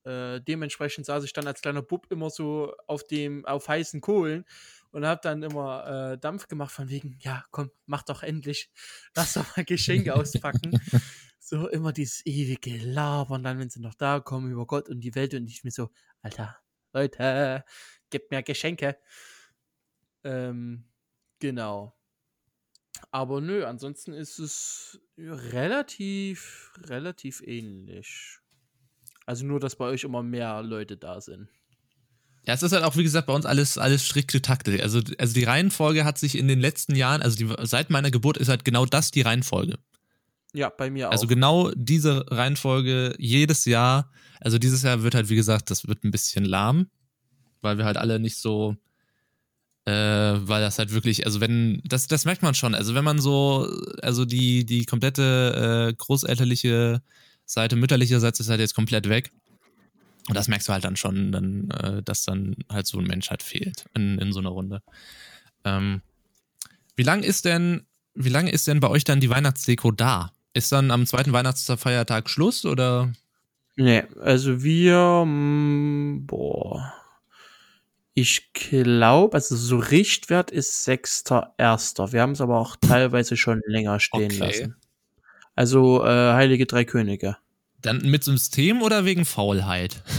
S1: Äh, dementsprechend saß ich dann als kleiner Bub immer so auf dem, auf heißen Kohlen und habe dann immer äh, Dampf gemacht von wegen, ja, komm, mach doch endlich, lass doch mal Geschenke auspacken. so immer dieses ewige Labern, dann, wenn sie noch da kommen, über Gott und die Welt und ich mir so, Alter, Leute, gib mir Geschenke. Ähm, genau. Aber nö, ansonsten ist es relativ, relativ ähnlich. Also nur, dass bei euch immer mehr Leute da sind.
S2: Ja, es ist halt auch, wie gesagt, bei uns alles, alles strikt getaktet. Also, also die Reihenfolge hat sich in den letzten Jahren, also die, seit meiner Geburt ist halt genau das die Reihenfolge.
S1: Ja, bei mir
S2: also auch. Also genau diese Reihenfolge jedes Jahr. Also dieses Jahr wird halt, wie gesagt, das wird ein bisschen lahm weil wir halt alle nicht so, äh, weil das halt wirklich, also wenn, das, das merkt man schon, also wenn man so, also die, die komplette äh, großelterliche Seite, mütterlicherseits ist halt jetzt komplett weg. Und das merkst du halt dann schon, dann, äh, dass dann halt so ein Mensch halt fehlt in, in so einer Runde. Ähm, wie lang ist denn, wie lange ist denn bei euch dann die Weihnachtsdeko da? Ist dann am zweiten Weihnachtsfeiertag Schluss oder?
S1: Nee, also wir, mh, mm, boah, ich glaube, also so Richtwert ist 6.1. Wir haben es aber auch teilweise schon länger stehen okay. lassen. Also äh, Heilige Drei Könige.
S2: Dann mit System oder wegen Faulheit?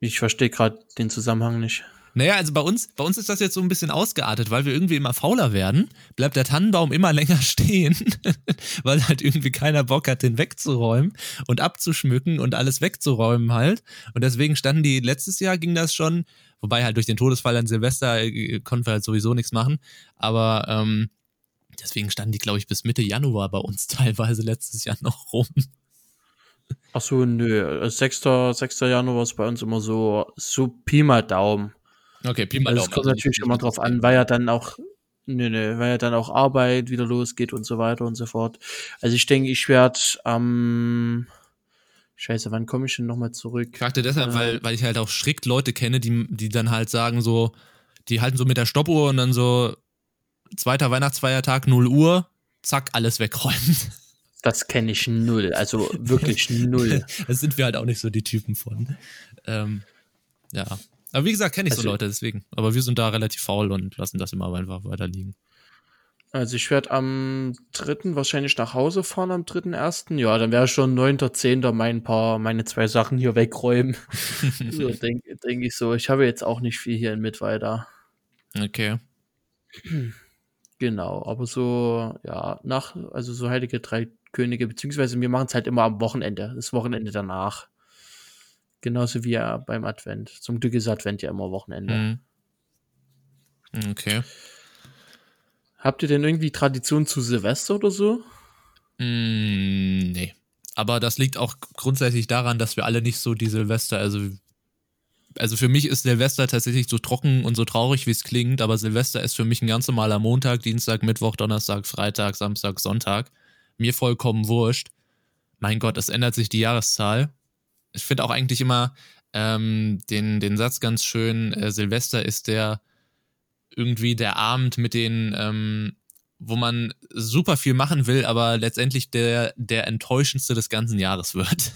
S1: Ich verstehe gerade den Zusammenhang nicht.
S2: Naja, also bei uns, bei uns ist das jetzt so ein bisschen ausgeartet, weil wir irgendwie immer fauler werden, bleibt der Tannenbaum immer länger stehen, weil halt irgendwie keiner Bock hat, den wegzuräumen und abzuschmücken und alles wegzuräumen halt. Und deswegen standen die, letztes Jahr ging das schon, wobei halt durch den Todesfall an Silvester äh, konnten wir halt sowieso nichts machen, aber ähm, deswegen standen die, glaube ich, bis Mitte Januar bei uns teilweise letztes Jahr noch rum.
S1: Ach so, nö. 6. 6. Januar ist bei uns immer so, so Pi mal Daumen.
S2: Okay,
S1: Pi mal also Es kommt natürlich immer drauf an, weil ja dann auch, nee, nee, weil ja dann auch Arbeit wieder losgeht und so weiter und so fort. Also ich denke, ich werde am, ähm, Scheiße, wann komme ich denn nochmal zurück?
S2: Ich fragte deshalb, äh, weil, weil ich halt auch strikt Leute kenne, die, die dann halt sagen so, die halten so mit der Stoppuhr und dann so, zweiter Weihnachtsfeiertag, 0 Uhr, zack, alles wegräumen.
S1: Das kenne ich null, also wirklich null.
S2: das sind wir halt auch nicht so die Typen von. Ähm, ja. Aber wie gesagt, kenne ich also, so Leute deswegen. Aber wir sind da relativ faul und lassen das immer einfach weiter liegen.
S1: Also ich werde am dritten wahrscheinlich nach Hause fahren, am dritten ersten. Ja, dann wäre schon neunter, zehnter mein paar, meine zwei Sachen hier wegräumen. so, denke denk ich so. Ich habe jetzt auch nicht viel hier in Mittweida.
S2: Okay.
S1: Genau, aber so, ja, nach, also so Heilige Drei Könige, beziehungsweise wir machen es halt immer am Wochenende, das Wochenende danach. Genauso wie ja beim Advent. Zum Glück ist Advent ja immer Wochenende.
S2: Mhm. Okay.
S1: Habt ihr denn irgendwie Tradition zu Silvester oder so?
S2: Mm, nee. Aber das liegt auch grundsätzlich daran, dass wir alle nicht so die Silvester, also also für mich ist Silvester tatsächlich so trocken und so traurig, wie es klingt, aber Silvester ist für mich ein ganz normaler Montag, Dienstag, Mittwoch, Donnerstag, Freitag, Samstag, Sonntag. Mir vollkommen wurscht. Mein Gott, es ändert sich die Jahreszahl. Ich finde auch eigentlich immer ähm, den, den Satz ganz schön, äh, Silvester ist der irgendwie der Abend mit den, ähm, wo man super viel machen will, aber letztendlich der, der enttäuschendste des ganzen Jahres wird.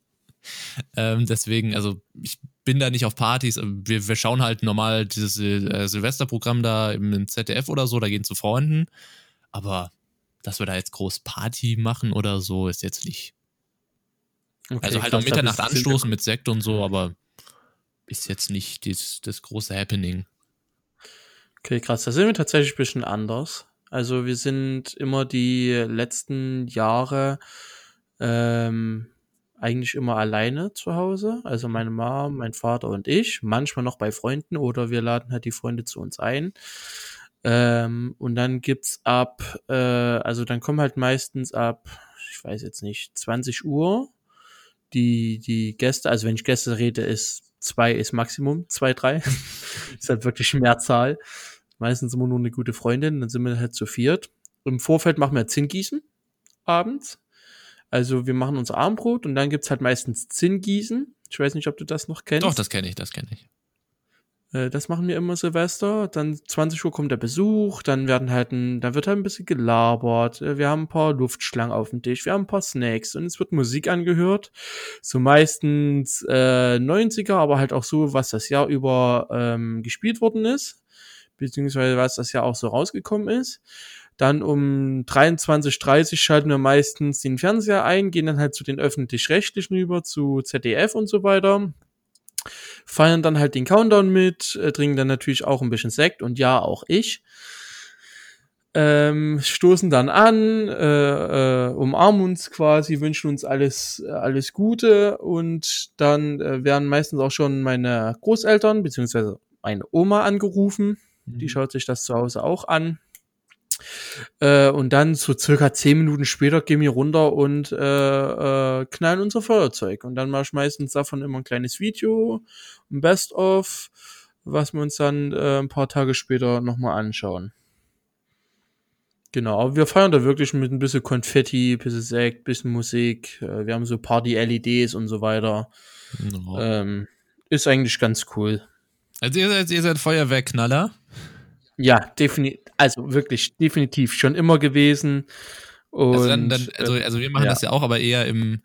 S2: ähm, deswegen, also ich bin da nicht auf Partys. Wir, wir schauen halt normal dieses äh, Silvesterprogramm da im ZDF oder so, da gehen zu Freunden. Aber dass wir da jetzt groß Party machen oder so, ist jetzt nicht. Okay, also halt um Mitternacht anstoßen mit Sekt und so, aber ist jetzt nicht das, das große Happening.
S1: Okay, krass. Da sind wir tatsächlich ein bisschen anders. Also wir sind immer die letzten Jahre ähm, eigentlich immer alleine zu Hause. Also meine Mom, mein Vater und ich. Manchmal noch bei Freunden oder wir laden halt die Freunde zu uns ein. Ähm, und dann gibt's ab, äh, also dann kommen halt meistens ab, ich weiß jetzt nicht, 20 Uhr die, die Gäste, also wenn ich Gäste rede, ist zwei ist Maximum, zwei, drei. ist halt wirklich Mehrzahl. Meistens immer nur eine gute Freundin, dann sind wir halt zu viert. Im Vorfeld machen wir Zinngießen abends. Also wir machen unser Armbrot und dann gibt's halt meistens Zinngießen. Ich weiß nicht, ob du das noch kennst.
S2: Doch, das kenne ich, das kenne ich.
S1: Äh, das machen wir immer Silvester. Dann 20 Uhr kommt der Besuch, dann werden halt ein, dann wird halt ein bisschen gelabert. Äh, wir haben ein paar Luftschlangen auf dem Tisch, wir haben ein paar Snacks und es wird Musik angehört. So meistens äh, 90er, aber halt auch so, was das Jahr über ähm, gespielt worden ist beziehungsweise was das ja auch so rausgekommen ist. Dann um 23.30 schalten wir meistens den Fernseher ein, gehen dann halt zu den öffentlich-rechtlichen über, zu ZDF und so weiter. Feiern dann halt den Countdown mit, äh, trinken dann natürlich auch ein bisschen Sekt und ja, auch ich. Ähm, stoßen dann an, äh, äh, umarmen uns quasi, wünschen uns alles, äh, alles Gute und dann äh, werden meistens auch schon meine Großeltern beziehungsweise meine Oma angerufen die mhm. schaut sich das zu Hause auch an. Äh, und dann so circa zehn Minuten später gehen wir runter und äh, äh, knallen unser Feuerzeug. Und dann mache ich meistens davon immer ein kleines Video, ein Best-of, was wir uns dann äh, ein paar Tage später nochmal anschauen. Genau, aber wir feiern da wirklich mit ein bisschen Konfetti, ein bisschen Sekt, ein bisschen Musik. Äh, wir haben so Party-LEDs und so weiter. No. Ähm, ist eigentlich ganz cool.
S2: Also ihr seid, ihr seid Feuerwehrknaller?
S1: Ja, definitiv, also wirklich definitiv schon immer gewesen. Und,
S2: also, dann, dann, also, also wir machen ja. das ja auch, aber eher im,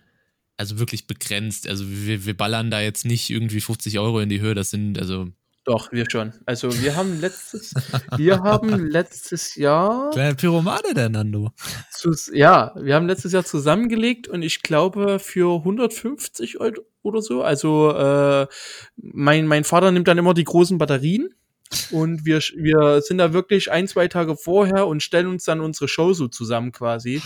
S2: also wirklich begrenzt. Also wir, wir ballern da jetzt nicht irgendwie 50 Euro in die Höhe. Das sind, also
S1: doch, wir schon. Also wir haben letztes, wir haben letztes Jahr.
S2: Kleine Pyromane, der Nando.
S1: Zu, ja, wir haben letztes Jahr zusammengelegt und ich glaube für 150 Euro oder so. Also äh, mein, mein Vater nimmt dann immer die großen Batterien und wir, wir sind da wirklich ein, zwei Tage vorher und stellen uns dann unsere Show so zusammen quasi.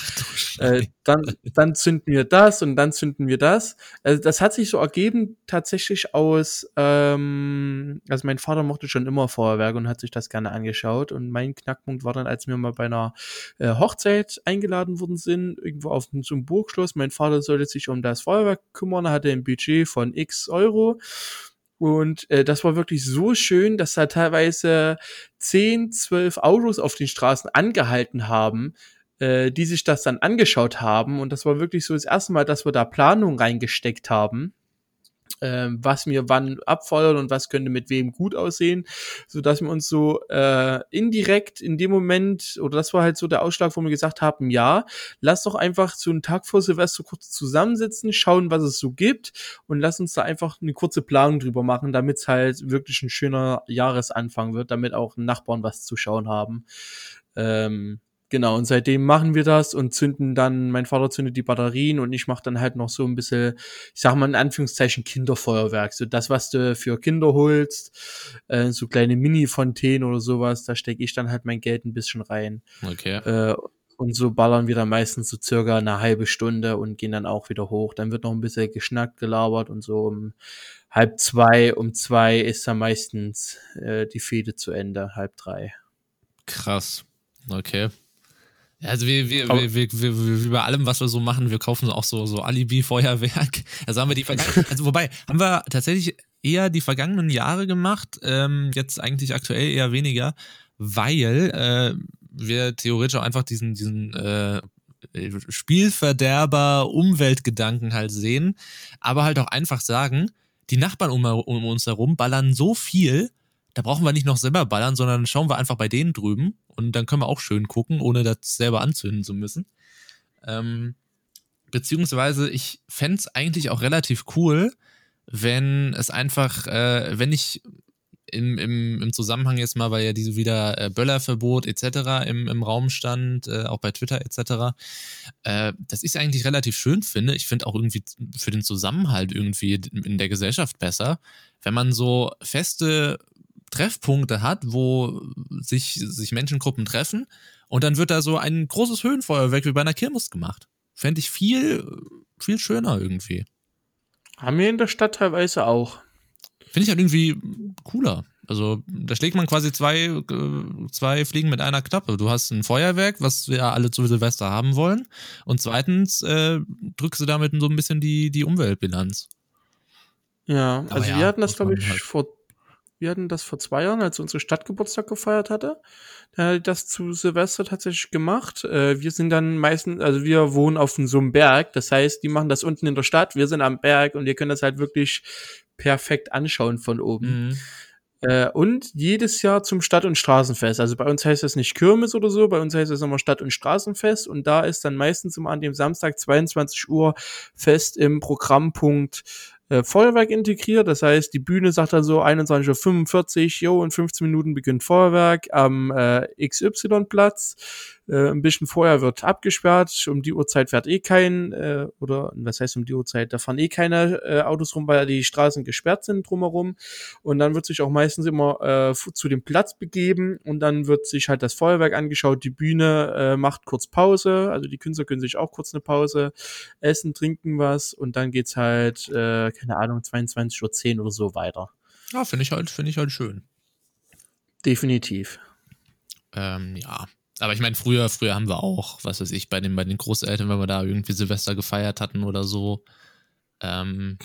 S1: Äh, dann, dann zünden wir das und dann zünden wir das. Also das hat sich so ergeben tatsächlich aus, ähm, also mein Vater mochte schon immer Feuerwerk und hat sich das gerne angeschaut. Und mein Knackpunkt war dann, als wir mal bei einer äh, Hochzeit eingeladen worden sind, irgendwo auf so einem Burgschloss. Mein Vater sollte sich um das Feuerwerk kümmern, hatte ein Budget von x Euro. Und äh, das war wirklich so schön, dass da teilweise 10, 12 Autos auf den Straßen angehalten haben, äh, die sich das dann angeschaut haben. Und das war wirklich so das erste Mal, dass wir da Planung reingesteckt haben. Äh, was mir wann abfeuert und was könnte mit wem gut aussehen, so dass wir uns so äh, indirekt in dem Moment oder das war halt so der Ausschlag, wo wir gesagt haben, ja, lass doch einfach so einen Tag vor Silvester kurz zusammensitzen, schauen, was es so gibt und lass uns da einfach eine kurze Planung drüber machen, damit es halt wirklich ein schöner Jahresanfang wird, damit auch Nachbarn was zu schauen haben. Ähm, Genau, und seitdem machen wir das und zünden dann, mein Vater zündet die Batterien und ich mache dann halt noch so ein bisschen, ich sag mal in Anführungszeichen Kinderfeuerwerk. So das, was du für Kinder holst, äh, so kleine Mini-Fontänen oder sowas, da stecke ich dann halt mein Geld ein bisschen rein.
S2: Okay.
S1: Äh, und so ballern wir dann meistens so circa eine halbe Stunde und gehen dann auch wieder hoch. Dann wird noch ein bisschen geschnackt, gelabert und so um halb zwei, um zwei ist dann meistens äh, die Fehde zu Ende, halb drei.
S2: Krass. Okay. Also wir, wir, wir, wir, wir, wie bei allem, was wir so machen, wir kaufen auch so, so Alibi-Feuerwerk. Also haben wir die vergangenen, also wobei, haben wir tatsächlich eher die vergangenen Jahre gemacht, ähm, jetzt eigentlich aktuell eher weniger, weil äh, wir theoretisch auch einfach diesen, diesen äh, Spielverderber, Umweltgedanken halt sehen, aber halt auch einfach sagen, die Nachbarn um, um uns herum ballern so viel, da brauchen wir nicht noch selber ballern, sondern schauen wir einfach bei denen drüben und dann können wir auch schön gucken, ohne das selber anzünden zu müssen. Ähm, beziehungsweise ich fände es eigentlich auch relativ cool, wenn es einfach, äh, wenn ich im, im, im Zusammenhang jetzt mal, weil ja diese wieder äh, Böllerverbot etc. Im, im Raum stand, äh, auch bei Twitter etc., äh, dass ich eigentlich relativ schön finde. Ich finde auch irgendwie für den Zusammenhalt irgendwie in der Gesellschaft besser, wenn man so feste Treffpunkte hat, wo sich, sich Menschengruppen treffen und dann wird da so ein großes Höhenfeuerwerk wie bei einer Kirmes gemacht. Fände ich viel, viel schöner irgendwie.
S1: Haben wir in der Stadt teilweise auch.
S2: Finde ich halt irgendwie cooler. Also da schlägt man quasi zwei, äh, zwei Fliegen mit einer Klappe. Du hast ein Feuerwerk, was wir alle zu Silvester haben wollen. Und zweitens äh, drückst du damit so ein bisschen die, die Umweltbilanz.
S1: Ja, Aber also ja, wir hatten das, glaube ich, halt. vor wir hatten das vor zwei Jahren, als unsere Stadt Geburtstag gefeiert hatte. Da hat das zu Silvester tatsächlich gemacht. Äh, wir sind dann meistens, also wir wohnen auf so einem Berg. Das heißt, die machen das unten in der Stadt. Wir sind am Berg und wir können das halt wirklich perfekt anschauen von oben. Mhm. Äh, und jedes Jahr zum Stadt- und Straßenfest. Also bei uns heißt das nicht Kirmes oder so, bei uns heißt das immer Stadt- und Straßenfest. Und da ist dann meistens immer an dem Samstag 22 Uhr fest im Programmpunkt äh, Feuerwerk integriert. Das heißt, die Bühne sagt dann so 21.45 Uhr, jo, in 15 Minuten beginnt Feuerwerk am äh, XY-Platz. Äh, ein bisschen vorher wird abgesperrt. Um die Uhrzeit fährt eh kein, äh, oder was heißt um die Uhrzeit? Da fahren eh keine äh, Autos rum, weil die Straßen gesperrt sind drumherum. Und dann wird sich auch meistens immer äh, zu dem Platz begeben und dann wird sich halt das Feuerwerk angeschaut. Die Bühne äh, macht kurz Pause. Also die Künstler können sich auch kurz eine Pause essen, trinken was und dann geht's halt, äh, keine Ahnung, 22.10 Uhr oder so weiter.
S2: Ja, finde ich halt, finde ich halt schön.
S1: Definitiv.
S2: Ähm, ja, aber ich meine, früher, früher haben wir auch, was weiß ich, bei den, bei den Großeltern, wenn wir da irgendwie Silvester gefeiert hatten oder so. Ähm,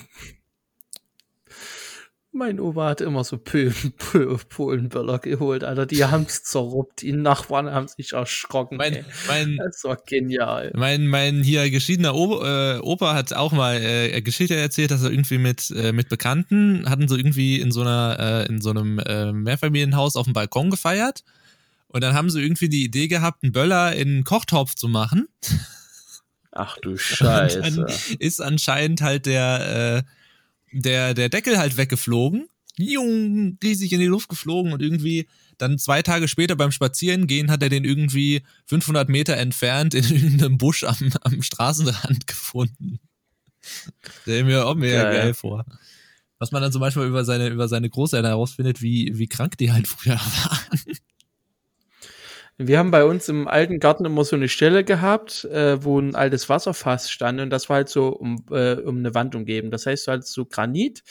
S1: mein Opa hat immer so Polenböller geholt, Alter. Die haben's zerruppt. Die Nachbarn haben sich erschrocken.
S2: Mein, mein,
S1: das war genial.
S2: Mein, mein hier geschiedener Opa, äh, Opa hat auch mal äh, Geschichte erzählt, dass er irgendwie mit, äh, mit Bekannten hatten so irgendwie in so einer, äh, in so einem äh, Mehrfamilienhaus auf dem Balkon gefeiert. Und dann haben sie irgendwie die Idee gehabt, einen Böller in einen Kochtopf zu machen.
S1: Ach du Scheiße. Und dann
S2: ist anscheinend halt der, äh, der, der Deckel halt weggeflogen. Jung, riesig in die Luft geflogen und irgendwie dann zwei Tage später beim Spazierengehen hat er den irgendwie 500 Meter entfernt in irgendeinem Busch am, am Straßenrand gefunden. Stell mir auch mega geil, geil vor. Was man dann zum Beispiel über seine, über seine Großeltern herausfindet, wie, wie krank die halt früher waren.
S1: Wir haben bei uns im alten Garten immer so eine Stelle gehabt, äh, wo ein altes Wasserfass stand und das war halt so um, äh, um eine Wand umgeben. Das heißt, du halt so Granit,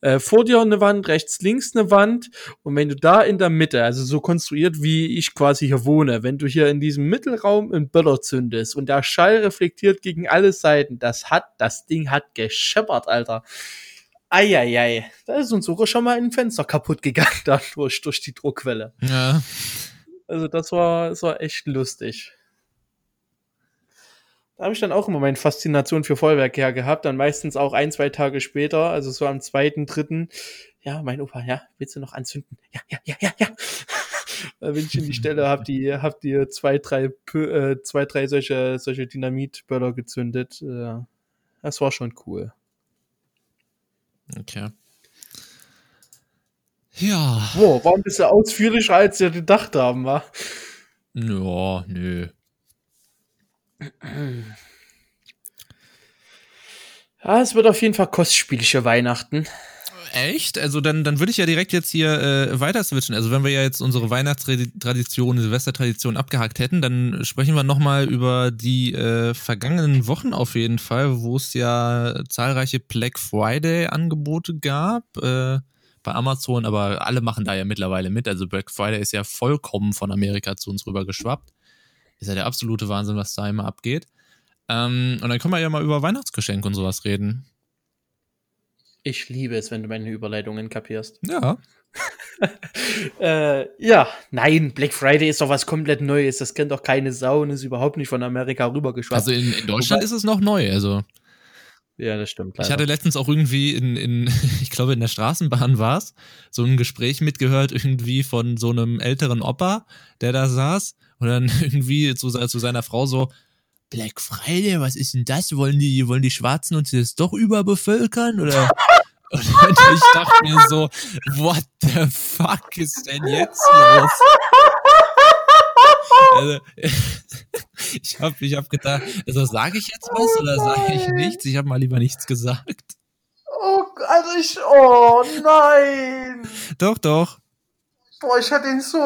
S1: äh, vor dir eine Wand, rechts, links eine Wand und wenn du da in der Mitte, also so konstruiert, wie ich quasi hier wohne, wenn du hier in diesem Mittelraum einen Böller zündest und der Schall reflektiert gegen alle Seiten, das hat, das Ding hat gescheppert, Alter. Eieiei, da ist uns sogar schon mal ein Fenster kaputt gegangen dadurch, durch die Druckwelle.
S2: Ja.
S1: Also das war, das war echt lustig. da habe ich dann auch immer meine Faszination für Feuerwerke her gehabt, dann meistens auch ein, zwei Tage später, also so am zweiten, dritten, ja, mein Opa, ja, willst du noch anzünden? Ja, ja, ja, ja, ja. Wenn ich in die Stelle hab die, hab die zwei, drei, äh, zwei, drei solche, solche Dynamitböller gezündet. Äh, das war schon cool.
S2: Okay. Ja.
S1: Boah, war ein bisschen ausführlicher, als wir gedacht haben, wa?
S2: Ja, nö.
S1: Ja, es wird auf jeden Fall kostspielische Weihnachten.
S2: Echt? Also dann, dann würde ich ja direkt jetzt hier äh, weiter switchen. Also wenn wir ja jetzt unsere Weihnachtstradition, Silvestertradition abgehakt hätten, dann sprechen wir nochmal über die äh, vergangenen Wochen auf jeden Fall, wo es ja zahlreiche Black Friday-Angebote gab. Äh, bei Amazon, aber alle machen da ja mittlerweile mit. Also Black Friday ist ja vollkommen von Amerika zu uns rüber geschwappt. Ist ja der absolute Wahnsinn, was da immer abgeht. Ähm, und dann können wir ja mal über Weihnachtsgeschenke und sowas reden.
S1: Ich liebe es, wenn du meine Überleitungen kapierst.
S2: Ja.
S1: äh, ja, nein, Black Friday ist doch was komplett Neues. Das kennt doch keine Sau und ist überhaupt nicht von Amerika rübergeschwappt.
S2: Also in, in Deutschland Wobei, ist es noch neu, also.
S1: Ja, das stimmt.
S2: Leider. Ich hatte letztens auch irgendwie in, in ich glaube, in der Straßenbahn war es, so ein Gespräch mitgehört, irgendwie von so einem älteren Opa, der da saß und dann irgendwie zu, zu seiner Frau so, Black Friday, was ist denn das? Wollen die, wollen die Schwarzen uns jetzt doch überbevölkern? Oder? Und ich dachte mir so, what the fuck ist denn jetzt los? Also, ich habe ich hab gedacht, also sage ich jetzt was oder sage ich nichts? Ich habe mal lieber nichts gesagt.
S1: Oh, also ich, oh nein.
S2: Doch, doch.
S1: Boah, ich hätte ihn so,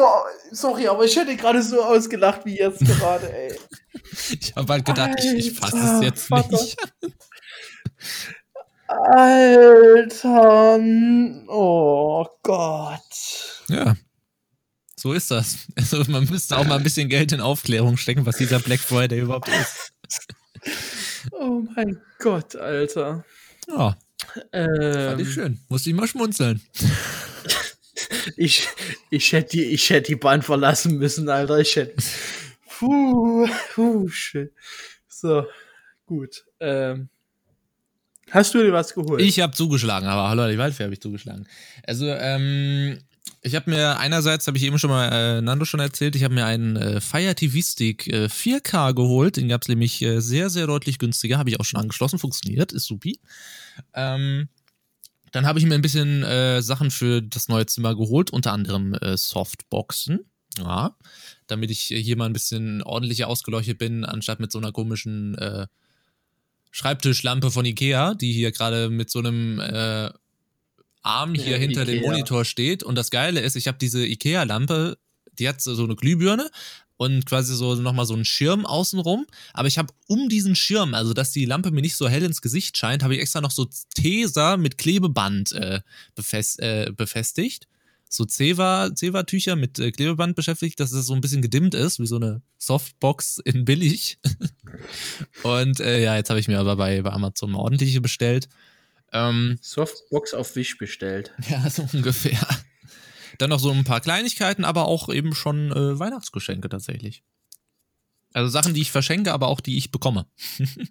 S1: sorry, aber ich hätte gerade so ausgelacht wie jetzt gerade, ey.
S2: ich habe halt gedacht, Alter, ich, ich fasse es jetzt Vater. nicht.
S1: Alter, oh Gott.
S2: Ja, so ist das. Also man müsste auch mal ein bisschen Geld in Aufklärung stecken, was dieser Black Friday überhaupt ist.
S1: Oh mein Gott, Alter.
S2: Ja. Ähm, Fand ich schön. Musste ich mal schmunzeln
S1: ich, ich hätte die, ich hätte die Bahn verlassen müssen, Alter. Ich hätte. Puh, puh, shit. So, gut. Ähm, hast du dir was geholt?
S2: Ich habe zugeschlagen, aber hallo, die Waldfee habe ich zugeschlagen. Also, ähm, ich habe mir einerseits, habe ich eben schon mal äh, Nando schon erzählt, ich habe mir einen äh, Fire TV Stick äh, 4K geholt. Den gab es nämlich äh, sehr, sehr deutlich günstiger. Habe ich auch schon angeschlossen, funktioniert, ist supi. Ähm, dann habe ich mir ein bisschen äh, Sachen für das neue Zimmer geholt, unter anderem äh, Softboxen. Ja, damit ich hier mal ein bisschen ordentlicher ausgeleuchtet bin, anstatt mit so einer komischen äh, Schreibtischlampe von Ikea, die hier gerade mit so einem äh, Arm hier ja, hinter Ikea. dem Monitor steht. Und das Geile ist, ich habe diese Ikea-Lampe, die hat so eine Glühbirne und quasi so nochmal so einen Schirm außenrum. Aber ich habe um diesen Schirm, also dass die Lampe mir nicht so hell ins Gesicht scheint, habe ich extra noch so Tesa mit Klebeband äh, befest, äh, befestigt. So Zewa-Tücher mit äh, Klebeband beschäftigt, dass es so ein bisschen gedimmt ist, wie so eine Softbox in billig. und äh, ja, jetzt habe ich mir aber bei, bei Amazon eine ordentliche bestellt.
S1: Ähm, Softbox auf Wisch bestellt.
S2: Ja, so ungefähr. Dann noch so ein paar Kleinigkeiten, aber auch eben schon äh, Weihnachtsgeschenke tatsächlich. Also Sachen, die ich verschenke, aber auch die ich bekomme.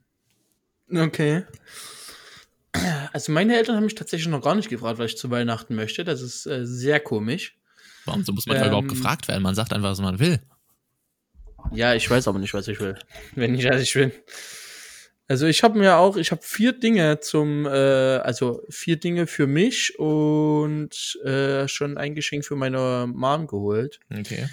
S1: okay. Also meine Eltern haben mich tatsächlich noch gar nicht gefragt, was ich zu Weihnachten möchte. Das ist äh, sehr komisch.
S2: Warum so muss man ähm, überhaupt gefragt werden? Man sagt einfach, was man will.
S1: Ja, ich weiß aber nicht, was ich will. Wenn ich, was ich will. Also ich habe mir auch, ich habe vier Dinge zum, äh, also vier Dinge für mich und äh, schon ein Geschenk für meine Mom geholt.
S2: Okay.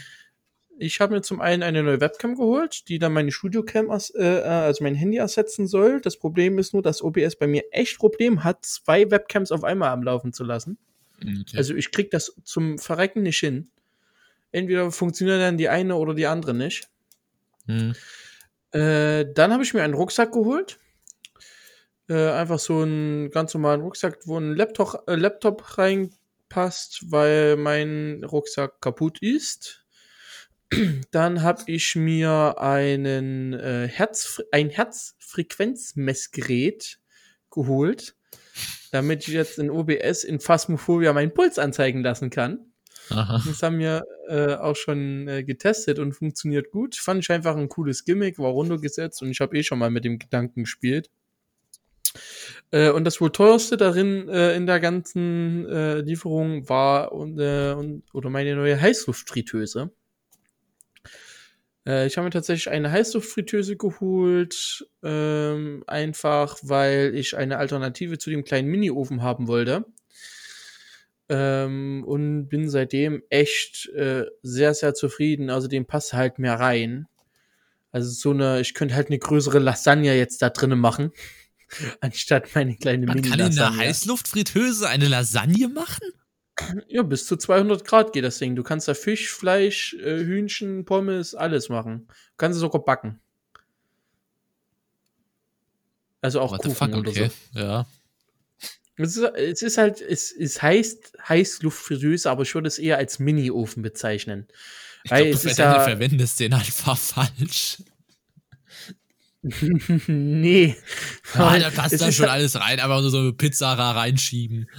S1: Ich habe mir zum einen eine neue Webcam geholt, die dann meine Studiocam, äh, also mein Handy ersetzen soll. Das Problem ist nur, dass OBS bei mir echt Problem hat, zwei Webcams auf einmal am Laufen zu lassen. Okay. Also ich krieg das zum Verrecken nicht hin. Entweder funktioniert dann die eine oder die andere nicht. Hm. Äh, dann habe ich mir einen Rucksack geholt. Äh, einfach so einen ganz normalen Rucksack, wo ein Laptop, äh, Laptop reinpasst, weil mein Rucksack kaputt ist. Dann habe ich mir einen äh, Herz, ein Herzfrequenzmessgerät geholt, damit ich jetzt in OBS in Phasmophobia meinen Puls anzeigen lassen kann.
S2: Aha.
S1: Das haben wir äh, auch schon äh, getestet und funktioniert gut. Fand ich einfach ein cooles Gimmick, war runtergesetzt und ich habe eh schon mal mit dem Gedanken gespielt. Äh, und das wohl teuerste darin äh, in der ganzen äh, Lieferung war und, äh, und, oder meine neue Heißluftfritteuse. Äh, ich habe mir tatsächlich eine Heißluftfritteuse geholt, ähm, einfach weil ich eine Alternative zu dem kleinen Mini-Ofen haben wollte. Ähm, und bin seitdem echt äh, sehr, sehr zufrieden. Also dem passt halt mehr rein. Also so eine, ich könnte halt eine größere Lasagne jetzt da drinnen machen, anstatt meine kleine
S2: Man kann in
S1: Mini-Lasagne.
S2: einer Heißluftfritteuse eine Lasagne machen?
S1: Ja, bis zu 200 Grad geht das Ding. Du kannst da Fisch, Fleisch, äh, Hühnchen, Pommes, alles machen. Du kannst es sogar backen. Also auch
S2: What the
S1: Kuchen
S2: fuck,
S1: oder
S2: okay.
S1: so.
S2: Ja.
S1: Es ist, es ist halt, es, es heißt Heißluftfritteuse, aber ich würde es eher als Mini-Ofen bezeichnen.
S2: Ich
S1: Weil
S2: glaube,
S1: es
S2: du
S1: ist
S2: ver-
S1: ja,
S2: verwendest den einfach falsch.
S1: nee.
S2: Ah, da passt
S1: Es
S2: da schon
S1: halt-
S2: alles rein, einfach nur so eine Pizza reinschieben.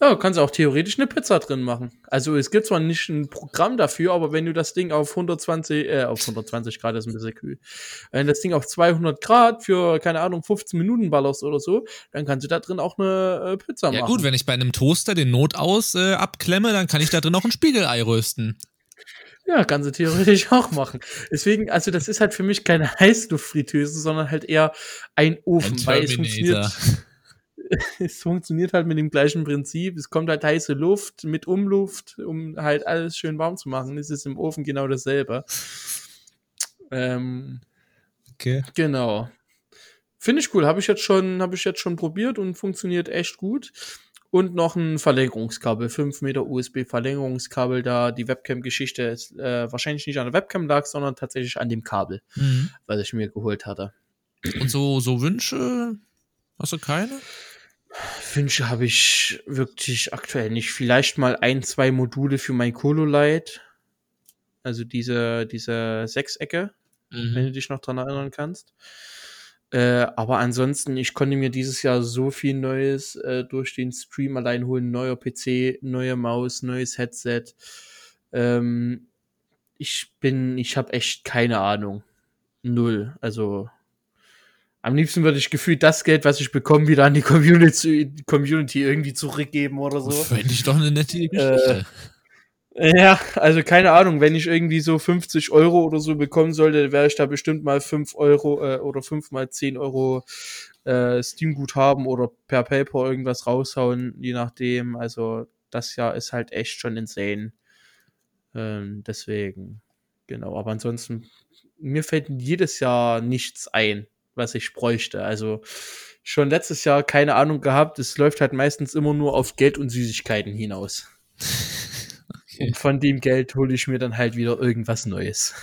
S1: Ja, du kannst auch theoretisch eine Pizza drin machen. Also es gibt zwar nicht ein Programm dafür, aber wenn du das Ding auf 120, äh, auf 120 Grad ist ein bisschen kühl, wenn das Ding auf 200 Grad für, keine Ahnung, 15 Minuten ballerst oder so, dann kannst du da drin auch eine äh, Pizza
S2: Ja
S1: machen.
S2: gut, wenn ich bei einem Toaster den Notaus äh, abklemme, dann kann ich da drin auch ein Spiegelei rösten.
S1: Ja, kannst du theoretisch auch machen. Deswegen, also das ist halt für mich keine Heißluftfritteuse, sondern halt eher ein Ofen,
S2: Ein
S1: weil es funktioniert, es funktioniert halt mit dem gleichen Prinzip. Es kommt halt heiße Luft mit Umluft, um halt alles schön warm zu machen. Es ist im Ofen genau dasselbe. Ähm,
S2: Okay.
S1: genau. Finde ich cool. Habe ich jetzt schon, habe ich jetzt schon probiert und funktioniert echt gut. Und noch ein Verlängerungskabel, 5 Meter USB-Verlängerungskabel, da die Webcam-Geschichte äh, wahrscheinlich nicht an der Webcam lag, sondern tatsächlich an dem Kabel,
S2: Mhm.
S1: was ich mir geholt hatte.
S2: Und so, so Wünsche? Hast du keine?
S1: Wünsche habe ich wirklich aktuell nicht. Vielleicht mal ein, zwei Module für mein Cololight. Also diese, diese Sechsecke, wenn du dich noch dran erinnern kannst. Äh, aber ansonsten, ich konnte mir dieses Jahr so viel Neues äh, durch den Stream allein holen. Neuer PC, neue Maus, neues Headset. Ähm, ich bin, ich habe echt keine Ahnung. Null. Also am liebsten würde ich gefühlt das Geld, was ich bekomme, wieder an die Community, Community irgendwie zurückgeben oder so.
S2: Fände ich doch eine nette Geschichte.
S1: Ja, also keine Ahnung, wenn ich irgendwie so 50 Euro oder so bekommen sollte, wäre ich da bestimmt mal 5 Euro äh, oder 5 mal 10 Euro äh, Steam-Guthaben oder per PayPal irgendwas raushauen, je nachdem. Also das Jahr ist halt echt schon insane. Ähm, deswegen, genau. Aber ansonsten, mir fällt jedes Jahr nichts ein, was ich bräuchte. Also schon letztes Jahr keine Ahnung gehabt. Es läuft halt meistens immer nur auf Geld und Süßigkeiten hinaus.
S2: Okay.
S1: Und von dem Geld hole ich mir dann halt wieder irgendwas Neues.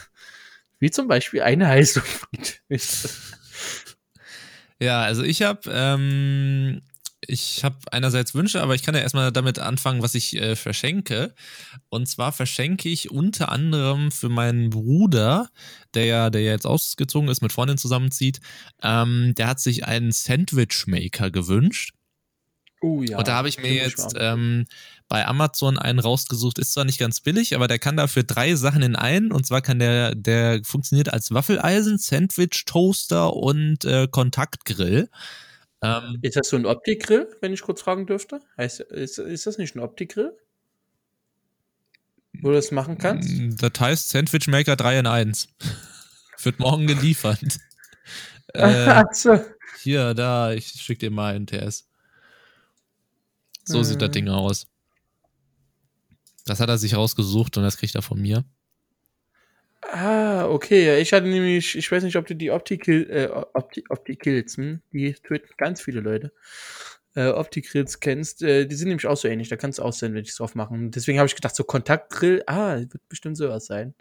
S1: Wie zum Beispiel eine Heißluftfritteuse.
S2: Ja, also ich habe ähm, ich habe einerseits Wünsche, aber ich kann ja erstmal damit anfangen, was ich äh, verschenke. Und zwar verschenke ich unter anderem für meinen Bruder, der ja, der ja jetzt ausgezogen ist, mit Freundin zusammenzieht, ähm, der hat sich einen Sandwich Maker gewünscht.
S1: Oh ja.
S2: Und da habe ich mir jetzt ähm, bei Amazon einen rausgesucht. Ist zwar nicht ganz billig, aber der kann dafür drei Sachen in einen. Und zwar kann der, der funktioniert als Waffeleisen, Sandwich, Toaster und äh, Kontaktgrill. Ähm,
S1: Ist das so ein Optikgrill, wenn ich kurz fragen dürfte? Heißt, ist, ist das nicht ein Optikgrill? Wo du das machen kannst?
S2: das heißt Sandwich Maker 3 in 1. Wird morgen geliefert. äh,
S1: so.
S2: hier, da, ich schick dir mal einen TS. So sieht das
S1: Äh.
S2: Ding aus. Das hat er sich rausgesucht und das kriegt er von mir.
S1: Ah, okay. Ja, Ich hatte nämlich, ich weiß nicht, ob du die Optikil, äh, Opti, Optikills, hm? die töten ganz viele Leute. Äh, Optikgrills kennst, äh, die sind nämlich auch so ähnlich, da kannst du auch Sandwiches drauf machen. Deswegen habe ich gedacht, so Kontaktgrill, ah, wird bestimmt sowas sein.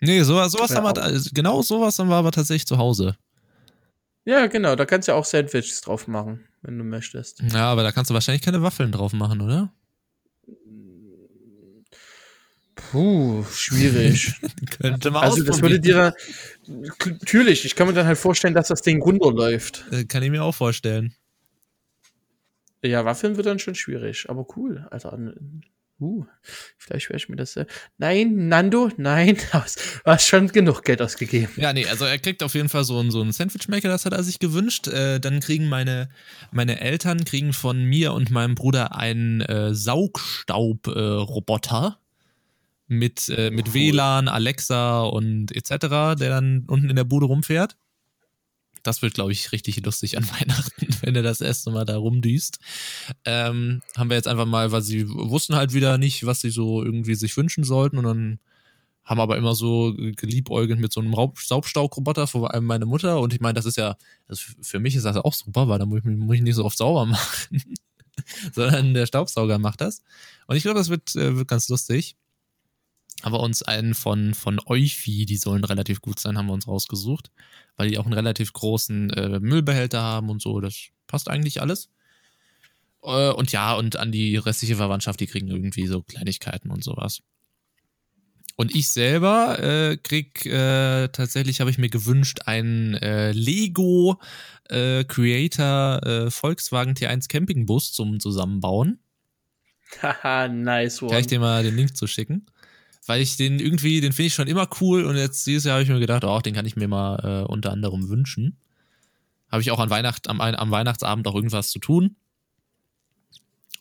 S2: Nee, sowas, sowas
S1: Ja,
S2: haben wir, also genau sowas haben wir aber tatsächlich zu Hause.
S1: Ja, genau, da kannst du auch Sandwiches drauf machen, wenn du möchtest.
S2: Ja, aber da kannst du wahrscheinlich keine Waffeln drauf machen, oder?
S1: Puh, schwierig.
S2: Könnte man
S1: also das würde dir natürlich, ich kann mir dann halt vorstellen, dass das Ding runterläuft.
S2: Äh, Kann ich mir auch vorstellen.
S1: Ja, Waffeln wird dann schon schwierig, aber cool, Alter. Uh, vielleicht werde ich mir das. Äh nein, Nando, nein, du hast schon genug Geld ausgegeben.
S2: Ja, nee, also er kriegt auf jeden Fall so, einen, so einen Sandwichmaker, das hat er sich gewünscht. Äh, dann kriegen meine, meine Eltern kriegen von mir und meinem Bruder einen äh, Saugstaub-Roboter mit, äh, mit cool. WLAN, Alexa und etc., der dann unten in der Bude rumfährt. Das wird, glaube ich, richtig lustig an Weihnachten, wenn er das erste Mal da rumdüst. Ähm, haben wir jetzt einfach mal, weil sie wussten halt wieder nicht, was sie so irgendwie sich wünschen sollten und dann haben aber immer so geliebäugelt mit so einem Saubstaubroboter, vor allem meine Mutter. Und ich meine, das ist ja, also für mich ist das auch super, weil da muss ich, muss ich nicht so oft sauber machen, sondern der Staubsauger macht das. Und ich glaube, das wird, äh, wird ganz lustig. Aber uns einen von, von Eufy, die sollen relativ gut sein, haben wir uns rausgesucht, weil die auch einen relativ großen äh, Müllbehälter haben und so. Das passt eigentlich alles. Äh, und ja, und an die restliche Verwandtschaft, die kriegen irgendwie so Kleinigkeiten und sowas. Und ich selber äh, krieg äh, tatsächlich, habe ich mir gewünscht, einen äh, Lego äh, Creator äh, Volkswagen T1 Campingbus zum Zusammenbauen.
S1: Haha, nice
S2: one. Kann ich dir mal den Link zu schicken? Weil ich den irgendwie, den finde ich schon immer cool und jetzt dieses Jahr habe ich mir gedacht, oh, den kann ich mir mal äh, unter anderem wünschen. Habe ich auch an Weihnacht, am, am Weihnachtsabend auch irgendwas zu tun.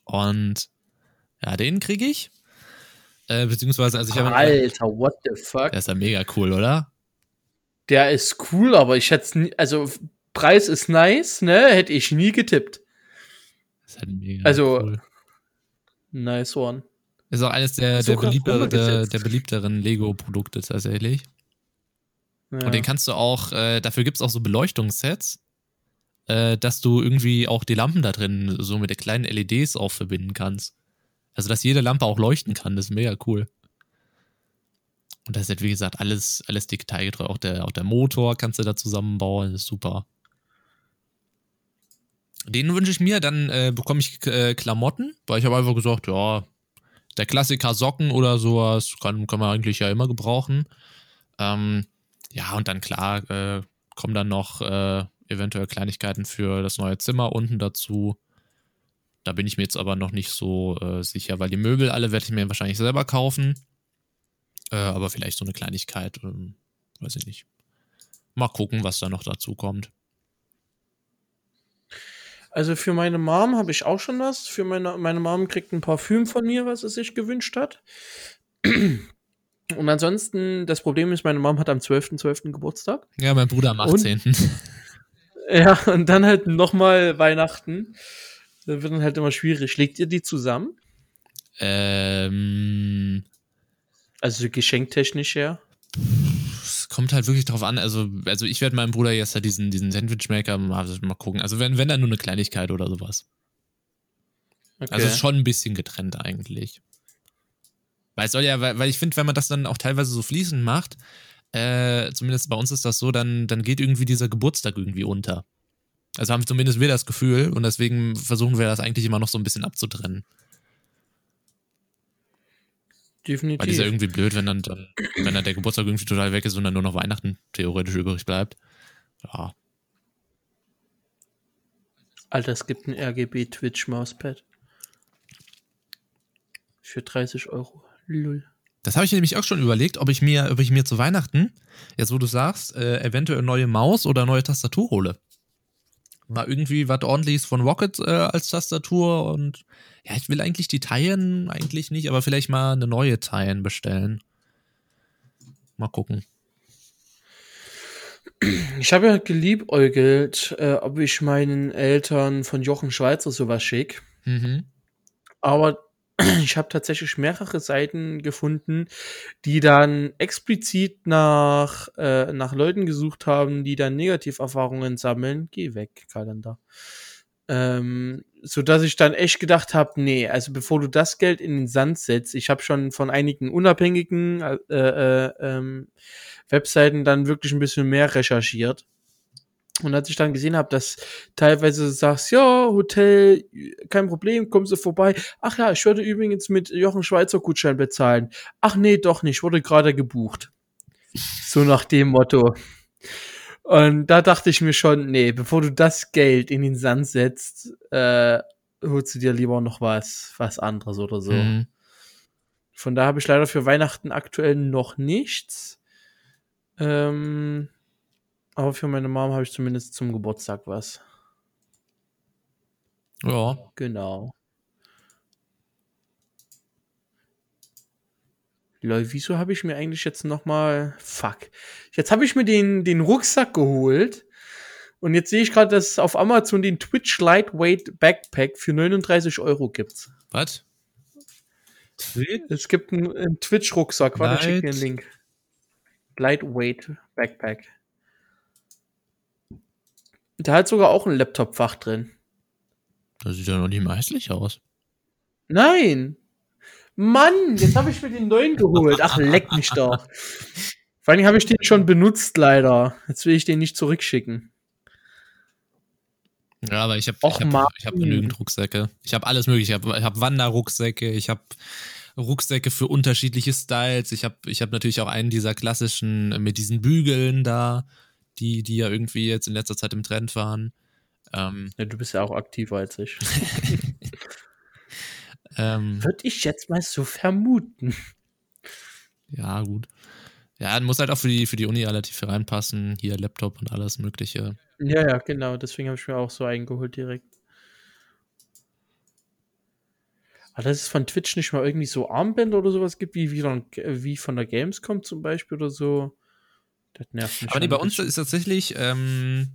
S2: Und ja, den kriege ich. Äh, beziehungsweise, also ich habe.
S1: Alter, what the fuck?
S2: Der ist ja mega cool, oder?
S1: Der ist cool, aber ich hätte nie, also Preis ist nice, ne? Hätte ich nie getippt.
S2: Das ist halt mega
S1: also, cool. nice one.
S2: Ist auch eines der, der, beliebter, der, der beliebteren Lego-Produkte tatsächlich. Ja. Und den kannst du auch, äh, dafür gibt es auch so Beleuchtungssets, äh, dass du irgendwie auch die Lampen da drin so mit den kleinen LEDs auch verbinden kannst. Also, dass jede Lampe auch leuchten kann, das ist mega cool. Und das ist halt, wie gesagt, alles, alles detailgetreu. Auch der, auch der Motor kannst du da zusammenbauen, das ist super. Den wünsche ich mir, dann äh, bekomme ich äh, Klamotten, weil ich habe einfach gesagt, ja, der Klassiker Socken oder sowas kann, kann man eigentlich ja immer gebrauchen. Ähm, ja, und dann klar äh, kommen dann noch äh, eventuell Kleinigkeiten für das neue Zimmer unten dazu. Da bin ich mir jetzt aber noch nicht so äh, sicher, weil die Möbel alle werde ich mir wahrscheinlich selber kaufen. Äh, aber vielleicht so eine Kleinigkeit, ähm, weiß ich nicht. Mal gucken, was da noch dazu kommt.
S1: Also für meine Mom habe ich auch schon was. Für meine, meine Mom kriegt ein Parfüm von mir, was sie sich gewünscht hat. Und ansonsten, das Problem ist, meine Mom hat am 12.12. .12. Geburtstag.
S2: Ja, mein Bruder am 18. Und,
S1: ja, und dann halt nochmal Weihnachten. Das wird dann halt immer schwierig. Legt ihr die zusammen?
S2: Ähm.
S1: Also geschenktechnisch her?
S2: Kommt halt wirklich drauf an. Also, also ich werde meinem Bruder jetzt halt diesen, diesen Sandwichmaker mal, mal gucken. Also wenn, wenn dann nur eine Kleinigkeit oder sowas. Okay. Also ist schon ein bisschen getrennt eigentlich. Weil es soll ja, weil, weil ich finde, wenn man das dann auch teilweise so fließend macht, äh, zumindest bei uns ist das so, dann, dann geht irgendwie dieser Geburtstag irgendwie unter. Also haben zumindest wir das Gefühl und deswegen versuchen wir das eigentlich immer noch so ein bisschen abzutrennen.
S1: Definitiv.
S2: Weil das ist ja irgendwie blöd, wenn dann, dann, wenn dann der Geburtstag irgendwie total weg ist und dann nur noch Weihnachten theoretisch übrig bleibt. Ja.
S1: Alter, es gibt ein RGB Twitch Mauspad. Für 30 Euro. Lull.
S2: Das habe ich nämlich auch schon überlegt, ob ich mir, ob ich mir zu Weihnachten, jetzt wo du sagst, äh, eventuell neue Maus oder neue Tastatur hole. Mal irgendwie was ordentliches von Rocket äh, als Tastatur und ja, ich will eigentlich die Teilen eigentlich nicht, aber vielleicht mal eine neue Teilen bestellen. Mal gucken.
S1: Ich habe ja geliebäugelt, äh, ob ich meinen Eltern von Jochen Schweizer sowas schicke. Mhm. Aber ich habe tatsächlich mehrere Seiten gefunden, die dann explizit nach, äh, nach Leuten gesucht haben, die dann Negativerfahrungen sammeln. Geh weg, Kalender. Ähm, so dass ich dann echt gedacht habe, nee, also bevor du das Geld in den Sand setzt, ich habe schon von einigen unabhängigen äh, äh, ähm, Webseiten dann wirklich ein bisschen mehr recherchiert. Und als ich dann gesehen habe, dass teilweise sagst, ja, Hotel, kein Problem, kommst du vorbei. Ach ja, ich würde übrigens mit Jochen Schweizer Gutschein bezahlen. Ach nee, doch nicht, wurde gerade gebucht. So nach dem Motto. Und da dachte ich mir schon, nee, bevor du das Geld in den Sand setzt, äh, holst du dir lieber noch was, was anderes oder so. Mhm. Von da habe ich leider für Weihnachten aktuell noch nichts. Ähm, aber für meine Mom habe ich zumindest zum Geburtstag was.
S2: Ja.
S1: Genau. Lol, wieso habe ich mir eigentlich jetzt noch mal Fuck. Jetzt habe ich mir den, den Rucksack geholt. Und jetzt sehe ich gerade, dass es auf Amazon den Twitch Lightweight Backpack für 39 Euro gibt.
S2: Was?
S1: Es gibt einen, einen Twitch-Rucksack. Warte, ich schick dir
S2: Light-
S1: einen Link. Lightweight Backpack. Da hat sogar auch ein Laptop-Fach drin.
S2: Das sieht ja noch nicht mal hässlich aus.
S1: Nein! Mann, jetzt habe ich mir den neuen geholt. Ach, leck mich doch. Vor allem habe ich den schon benutzt, leider. Jetzt will ich den nicht zurückschicken.
S2: Ja, aber ich habe ich hab, ich hab genügend Rucksäcke. Ich habe alles mögliche. Ich habe ich hab Wanderrucksäcke, ich habe Rucksäcke für unterschiedliche Styles. Ich habe ich hab natürlich auch einen dieser klassischen mit diesen Bügeln da, die, die ja irgendwie jetzt in letzter Zeit im Trend waren. Ähm,
S1: Ja, du bist ja auch aktiver als ich.
S2: ähm,
S1: Würde ich jetzt mal so vermuten.
S2: ja, gut. Ja, muss halt auch für die, für die Uni relativ viel reinpassen. Hier Laptop und alles Mögliche.
S1: Ja, ja, genau. Deswegen habe ich mir auch so eingeholt direkt. Aber dass es von Twitch nicht mal irgendwie so Armbänder oder sowas gibt, wie, wie, von, wie von der Gamescom zum Beispiel oder so. Das nervt mich.
S2: Aber nee, bei uns ist tatsächlich ähm,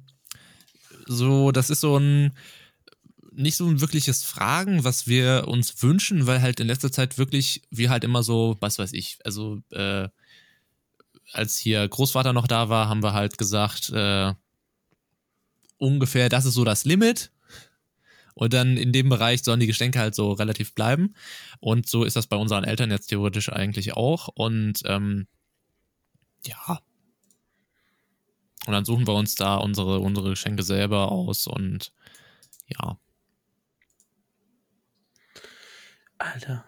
S2: so, das ist so ein nicht so ein wirkliches Fragen, was wir uns wünschen, weil halt in letzter Zeit wirklich wir halt immer so, was weiß ich, also äh, als hier Großvater noch da war, haben wir halt gesagt, äh, ungefähr, das ist so das Limit. Und dann in dem Bereich sollen die Geschenke halt so relativ bleiben. Und so ist das bei unseren Eltern jetzt theoretisch eigentlich auch. Und ähm, ja, und dann suchen wir uns da unsere, unsere Geschenke selber aus und ja.
S1: Alter.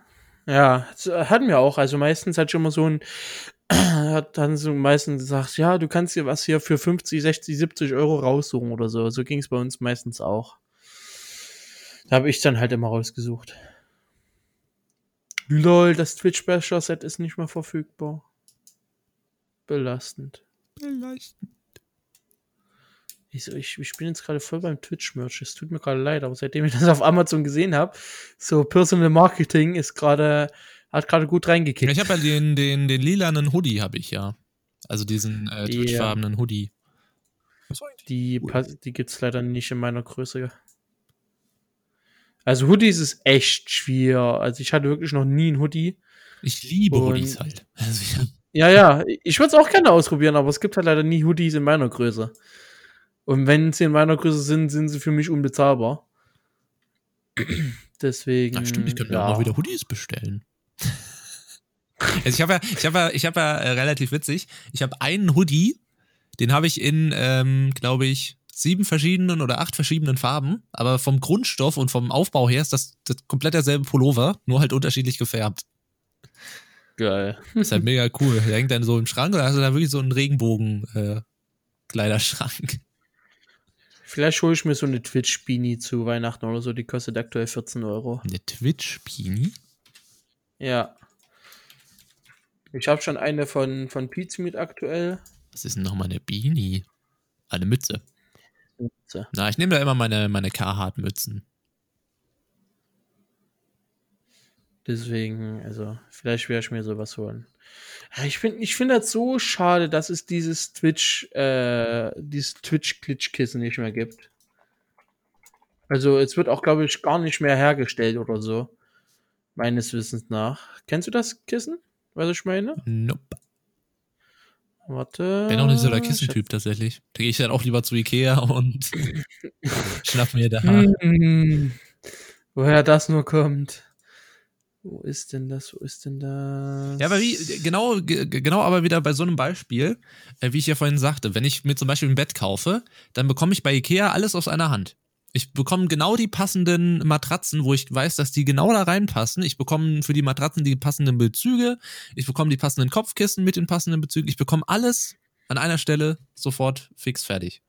S1: Ja, hatten wir auch. Also meistens hat schon mal so ein, hat dann so meistens gesagt, ja, du kannst dir was hier für 50, 60, 70 Euro raussuchen oder so. So ging es bei uns meistens auch. Da habe ich dann halt immer rausgesucht. Lol, das Twitch Special Set ist nicht mehr verfügbar. Belastend. Ich, ich, ich bin jetzt gerade voll beim Twitch-Merch. Es tut mir gerade leid, aber seitdem ich das auf Amazon gesehen habe, so Personal Marketing ist gerade, hat gerade gut reingekickt.
S2: Ich habe ja den, den, den lilanen Hoodie, habe ich ja. Also diesen äh, twitchfarbenen Hoodie.
S1: Die, die gibt's leider nicht in meiner Größe. Also Hoodies ist echt schwer. Also ich hatte wirklich noch nie einen Hoodie.
S2: Ich liebe
S1: Und-
S2: Hoodies halt. Also
S1: Ja, ja, ich würde es auch gerne ausprobieren, aber es gibt halt leider nie Hoodies in meiner Größe. Und wenn sie in meiner Größe sind, sind sie für mich unbezahlbar. Deswegen.
S2: na stimmt, ich könnte mir
S1: ja.
S2: auch noch wieder Hoodies bestellen. Also ich habe ja, ich habe ja, ich habe ja äh, relativ witzig. Ich habe einen Hoodie, den habe ich in, ähm, glaube ich, sieben verschiedenen oder acht verschiedenen Farben. Aber vom Grundstoff und vom Aufbau her ist das, das komplett derselbe Pullover, nur halt unterschiedlich gefärbt.
S1: Geil.
S2: Ist halt mega cool. Der hängt dann so im Schrank oder hast du da wirklich so einen Regenbogen äh, Kleiderschrank.
S1: Vielleicht hole ich mir so eine Twitch-Beanie zu Weihnachten oder so. Die kostet aktuell 14 Euro.
S2: Eine Twitch-Beanie?
S1: Ja. Ich habe schon eine von, von Pizza mit aktuell.
S2: Was ist denn nochmal eine Beanie? Eine Mütze.
S1: So.
S2: Na, ich nehme da immer meine, meine Carhartt-Mützen.
S1: Deswegen, also, vielleicht werde ich mir sowas holen. Ich finde ich finde das so schade, dass es dieses Twitch, äh, dieses Twitch-Glitch-Kissen nicht mehr gibt. Also, es wird auch, glaube ich, gar nicht mehr hergestellt oder so. Meines Wissens nach. Kennst du das Kissen? Was ich meine?
S2: Nope.
S1: Warte.
S2: Bin auch nicht so der Kissentyp tatsächlich. Da gehe ich dann auch lieber zu Ikea und schnapp mir da.
S1: Hm, woher das nur kommt. Wo ist denn das? Wo ist denn das?
S2: Ja, aber wie, genau, ge- genau, aber wieder bei so einem Beispiel, äh, wie ich ja vorhin sagte, wenn ich mir zum Beispiel ein Bett kaufe, dann bekomme ich bei Ikea alles aus einer Hand. Ich bekomme genau die passenden Matratzen, wo ich weiß, dass die genau da reinpassen. Ich bekomme für die Matratzen die passenden Bezüge. Ich bekomme die passenden Kopfkissen mit den passenden Bezügen. Ich bekomme alles an einer Stelle sofort fix fertig.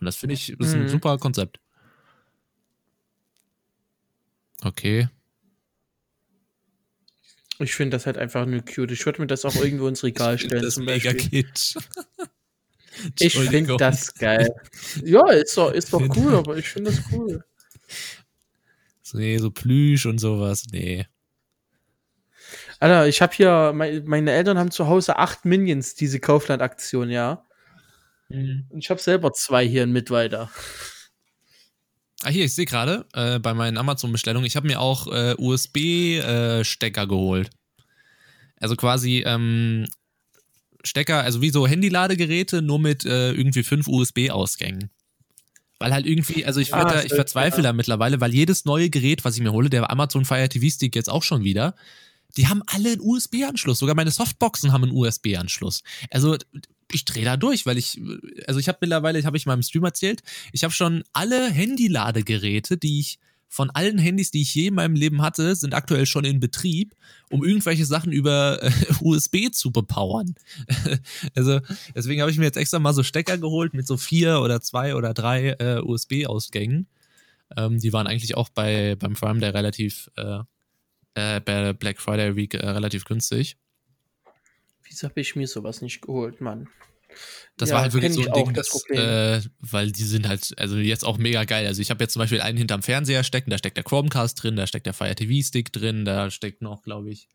S2: Und das finde ich, das ist ein
S1: Mhm.
S2: super Konzept. Okay.
S1: Ich finde das halt einfach nur cute. Ich würde mir das auch irgendwo ins Regal stellen.
S2: das
S1: zum
S2: mega kitsch.
S1: Ich finde das geil. Ja, ist doch, ist doch cool, aber ich finde das cool.
S2: So, nee, so Plüsch und sowas. Nee.
S1: Alter, ich habe hier, mein, meine Eltern haben zu Hause acht Minions, diese Kaufland-Aktion, ja. Und ich habe selber zwei hier in Mittweida.
S2: Ah, hier, ich sehe gerade äh, bei meinen Amazon-Bestellungen, ich habe mir auch äh, USB-Stecker geholt. Also quasi ähm, Stecker, also wie so Handyladegeräte, nur mit äh, irgendwie fünf USB-Ausgängen. Weil halt irgendwie, also ich,
S1: Ah,
S2: da, ich verzweifle
S1: ja.
S2: da mittlerweile, weil jedes neue Gerät, was ich mir hole, der Amazon Fire TV Stick jetzt auch schon wieder, die haben alle einen USB-Anschluss. Sogar meine Softboxen haben einen USB-Anschluss. Also ich drehe da durch, weil ich, also ich habe mittlerweile, habe ich in meinem Stream erzählt, ich habe schon alle Handyladegeräte, die ich von allen Handys, die ich je in meinem Leben hatte, sind aktuell schon in Betrieb, um irgendwelche Sachen über äh, USB zu bepowern. also deswegen habe ich mir jetzt extra mal so Stecker geholt mit so vier oder zwei oder drei äh, USB-Ausgängen. Ähm, die waren eigentlich auch bei beim Prime Day relativ äh, äh, bei Black Friday Week äh, relativ günstig.
S1: Wieso habe ich mir sowas nicht geholt, Mann?
S2: Das
S1: Ja,
S2: war halt wirklich so ein
S1: auch,
S2: Ding,
S1: das
S2: äh, weil die sind halt, also jetzt auch mega geil. Also ich habe jetzt zum Beispiel einen hinterm Fernseher stecken, da steckt der Chromecast drin, da steckt der Fire TV Stick drin, da steckt noch, glaube ich,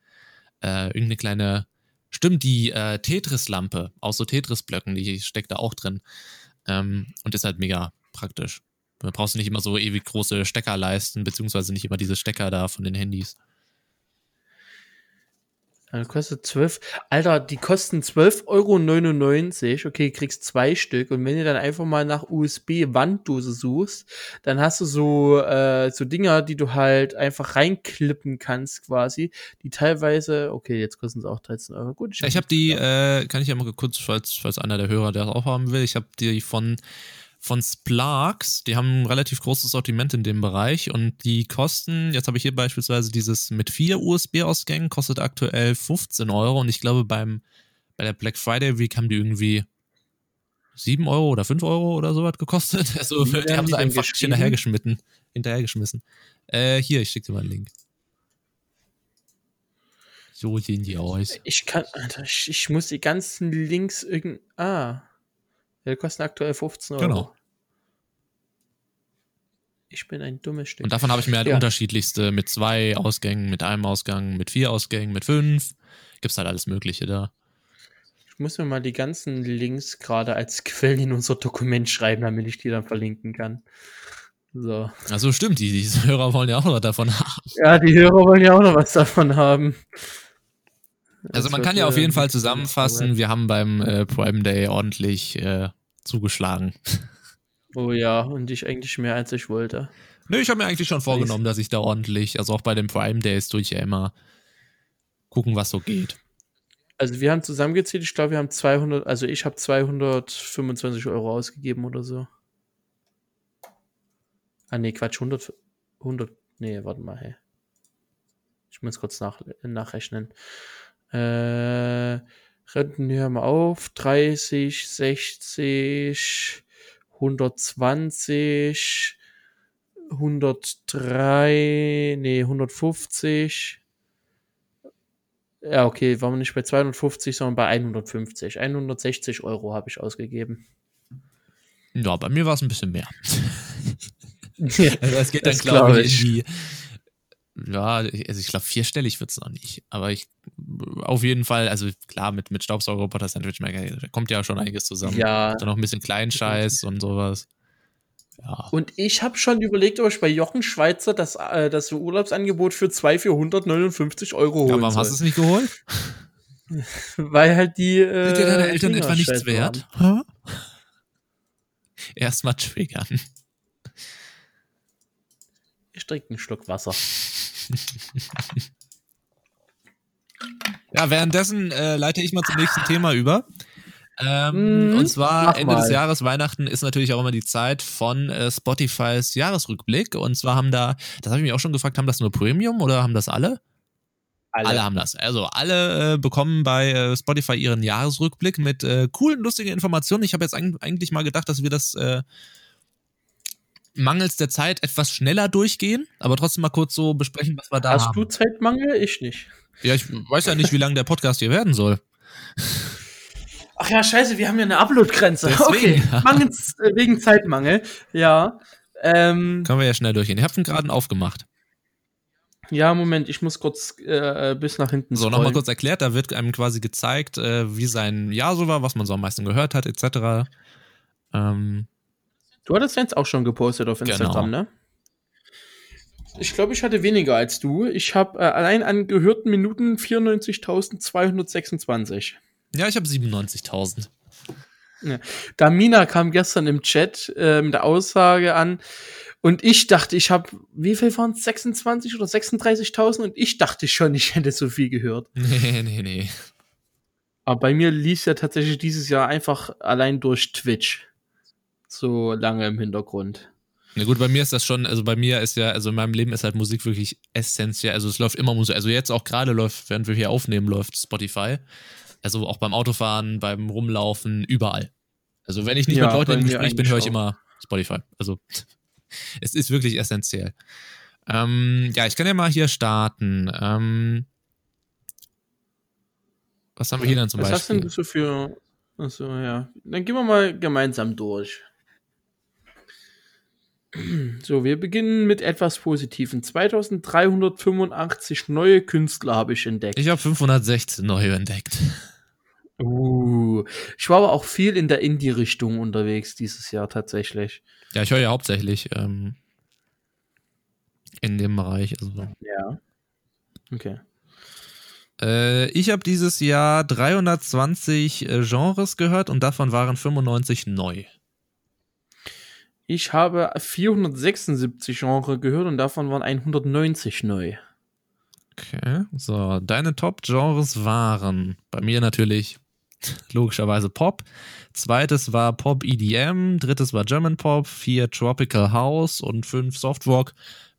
S2: äh, irgendeine kleine, stimmt, die äh, Tetris-Lampe aus so Tetris-Blöcken, die steckt da auch drin. Ähm, und ist halt mega praktisch. Da brauchst du nicht immer so ewig große Stecker leisten, beziehungsweise nicht immer diese Stecker da von den Handys.
S1: Ja, kostet 12. Alter, die kosten 12,99 Euro. Okay, kriegst zwei Stück. Und wenn du dann einfach mal nach USB-Wanddose suchst, dann hast du so, äh, so Dinger, die du halt einfach reinklippen kannst, quasi. Die teilweise, okay, jetzt kosten sie auch 13 Euro. Gut,
S2: Ja, ich habe die, äh, kann ich ja mal kurz, falls, falls einer der Hörer das auch haben will, ich habe die von, von Splarks, die haben ein relativ großes Sortiment in dem Bereich und die kosten, jetzt habe ich hier beispielsweise dieses mit vier USB-Ausgängen, kostet aktuell 15 Euro und ich glaube beim, bei der Black Friday Week haben die irgendwie 7 Euro oder 5 Euro oder sowas gekostet. Also die
S1: werden
S2: haben
S1: die
S2: sie einfach hinterhergeschmissen. Hinterhergeschmissen. Äh, hier, ich schicke dir mal einen Link. So sehen die aus.
S1: Ich kann, Alter, ich, ich muss die ganzen Links irgend, ah. Die kosten aktuell 15 Euro.
S2: Genau.
S1: Ich bin ein dummes Stück.
S2: Und davon habe ich mir halt
S1: Ja.
S2: unterschiedlichste mit zwei Ausgängen, mit einem Ausgang, mit vier Ausgängen, mit fünf. Gibt's halt alles Mögliche da.
S1: Ich muss mir mal die ganzen Links gerade als Quellen in unser Dokument schreiben, damit ich die dann verlinken kann. So.
S2: Also stimmt, die, die Hörer wollen ja auch noch was davon haben.
S1: Ja, die Hörer wollen ja auch noch was davon haben.
S2: Also man kann ja auf
S1: äh,
S2: jeden Fall zusammenfassen, wir haben beim äh, Prime Day ordentlich äh, zugeschlagen.
S1: Oh ja, und ich eigentlich mehr als ich wollte.
S2: Nö, ich habe mir eigentlich schon vorgenommen, dass ich da ordentlich, also auch bei den Prime Days tue ich ja immer gucken, was so geht.
S1: Also wir haben zusammengezählt, ich glaube, wir haben 200, also ich habe 225 Euro ausgegeben oder so. Ah nee, Quatsch, 100, 100, nee, warte mal, hey. Ich muss kurz nach, nachrechnen. Äh, Renten hören wir auf. 30, 60, 120, 103, nee, 150. Ja, okay, waren wir nicht bei 250, sondern bei 150. 160 Euro habe ich ausgegeben.
S2: Ja, bei mir war es ein bisschen mehr.
S1: Ja,
S2: Also es geht dann,
S1: Das
S2: glaube
S1: glaub
S2: ich,
S1: ich.
S2: in die. Ja, also ich glaube, vierstellig wird es noch nicht. Aber ich auf jeden Fall, also klar, mit, mit Staubsaugerroboter Sandwich Maker, da kommt ja schon einiges zusammen.
S1: Ja.
S2: Dann noch ein bisschen Kleinscheiß und sowas. Ja.
S1: Und ich habe schon überlegt, ob ich bei Jochen Schweizer das, äh, das Urlaubsangebot für 2 für 159 Euro
S2: ja
S1: holen
S2: warum hast du
S1: soll.
S2: es nicht geholt?
S1: Weil halt die. Äh,
S2: Sind dir deine Eltern etwa nichts wert? Hä? Erstmal triggern.
S1: Ich trinke einen Schluck Wasser.
S2: Ja, währenddessen äh, leite ich mal zum nächsten Thema über. Ähm,
S1: Mhm,
S2: und zwar Ende des
S1: mal.
S2: Jahres, Weihnachten ist natürlich auch immer die Zeit von äh, Spotifys Jahresrückblick. Und zwar haben da, das habe ich mich auch schon gefragt, haben das nur Premium oder haben das alle? Alle, haben das. Also alle äh, bekommen bei äh, Spotify ihren Jahresrückblick mit äh, coolen, lustigen Informationen. Ich habe jetzt eig- eigentlich mal gedacht, dass wir das äh, mangels der Zeit etwas schneller durchgehen, aber trotzdem mal kurz so besprechen, was wir da
S1: Hast
S2: haben.
S1: du Zeitmangel? Ich nicht.
S2: Ja, ich weiß ja nicht, wie lang der Podcast hier werden soll.
S1: Ach ja, scheiße, wir haben ja eine Upload-Grenze. Okay. Mangels, äh, wegen Zeitmangel. Ja. Ähm,
S2: Können wir ja schnell durchgehen. Ich habe ihn gerade aufgemacht.
S1: ja, Moment, ich muss kurz äh, bis nach hinten
S2: So, nochmal kurz erklärt, da wird einem quasi gezeigt, äh, wie sein Jahr so war, was man so am meisten gehört hat, etc. Ähm,
S1: Du hattest jetzt auch schon gepostet auf Instagram, ne? Ich glaube, ich hatte weniger als du. Ich habe äh, allein an gehörten Minuten 94.226.
S2: ja, ich habe 97.000.
S1: Damina kam gestern im Chat äh, mit der Aussage an und ich dachte, ich habe, wie viel waren es? 26 oder 36.000 und ich dachte schon, ich hätte so viel gehört.
S2: Nee, nee, nee.
S1: Aber bei mir lief ja tatsächlich dieses Jahr einfach allein durch Twitch so lange im Hintergrund.
S2: Na gut, bei mir ist das schon, also bei mir ist ja, also in meinem Leben ist halt Musik wirklich essentiell. Also es läuft immer Musik. Also jetzt auch gerade läuft, während wir hier aufnehmen, läuft Spotify. Also auch beim Autofahren, beim Rumlaufen, überall. Also wenn ich nicht
S1: Ja,
S2: mit Leuten im Gespräch bin, höre ich immer Spotify. Also es ist wirklich essentiell. Ähm, ja, ich kann ja mal hier starten. Ähm, was haben wir hier dann zum
S1: Was hast denn
S2: Beispiel?
S1: du so für. Achso, ja. Dann gehen wir mal gemeinsam durch. So, wir beginnen mit etwas Positivem. 2385 neue Künstler habe ich entdeckt.
S2: Ich habe 516 neue entdeckt.
S1: Uh, ich war aber auch viel in der Indie-Richtung unterwegs dieses Jahr tatsächlich.
S2: Ja, ich höre ja hauptsächlich ähm, in dem Bereich. Also.
S1: Ja. Okay.
S2: Äh, ich habe dieses Jahr 320 äh, Genres gehört und davon waren 95 neu.
S1: Ich habe 476 Genre gehört und davon waren 190 neu.
S2: Okay, so, deine Top-Genres waren bei mir natürlich logischerweise Pop. Zweites war Pop EDM, drittes war German Pop, vier Tropical House und fünf Softwalk.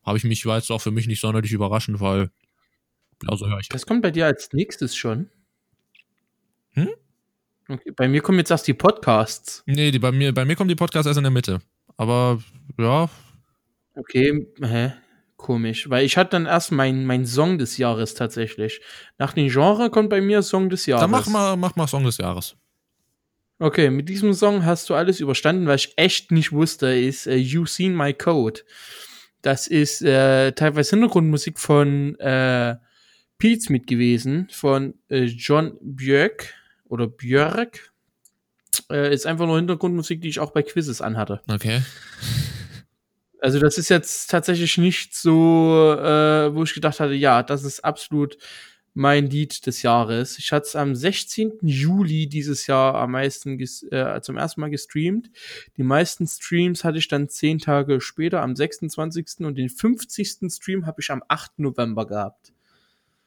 S2: Habe ich mich, war jetzt auch für mich nicht sonderlich überraschend, weil genauso höre ich.
S1: Das kommt bei dir als nächstes schon.
S2: Hm?
S1: Okay, bei mir kommen jetzt erst die Podcasts.
S2: Nee, die, bei, mir, bei mir kommt die Podcast erst in der Mitte. Aber ja,
S1: Okay, hä? Komisch. Weil ich hatte dann erst meinen mein Song des Jahres tatsächlich. Nach dem Genre kommt bei mir Song des Jahres.
S2: dann mach mal, mach mal Song des Jahres.
S1: Okay, mit diesem Song hast du alles überstanden, was ich echt nicht wusste, ist äh, You Seen My Code. Das ist äh, teilweise Hintergrundmusik von äh, Pete mit gewesen, von äh, John Björk oder Björk. Äh, ist einfach nur Hintergrundmusik, die ich auch bei Quizzes anhatte.
S2: Okay.
S1: Also das ist jetzt tatsächlich nicht so, äh, wo ich gedacht hatte, ja, das ist absolut mein Lied des Jahres. Ich hatte es am 16. Juli dieses Jahr am meisten äh, zum ersten Mal gestreamt. Die meisten Streams hatte ich dann zehn Tage später, am 26. und den 50. Stream habe ich am 8. November gehabt.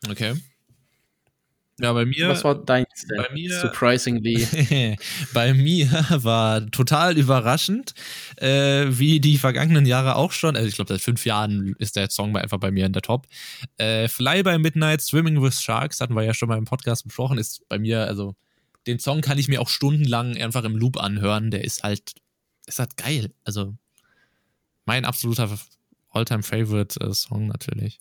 S2: Okay. Ja, bei mir.
S1: Was war dein denn?
S2: bei mir-
S1: Surprisingly.
S2: Bei mir war total überraschend, äh, wie die vergangenen Jahre auch schon. Also ich glaube, seit fünf Jahren ist der Song einfach bei mir in der Top. Äh, Fly by Midnight, Swimming with Sharks, hatten wir ja schon mal im Podcast besprochen, ist bei mir, also den Song kann ich mir auch stundenlang einfach im Loop anhören. Der ist halt, ist halt geil. Also mein absoluter Alltime Favorite äh, Song natürlich.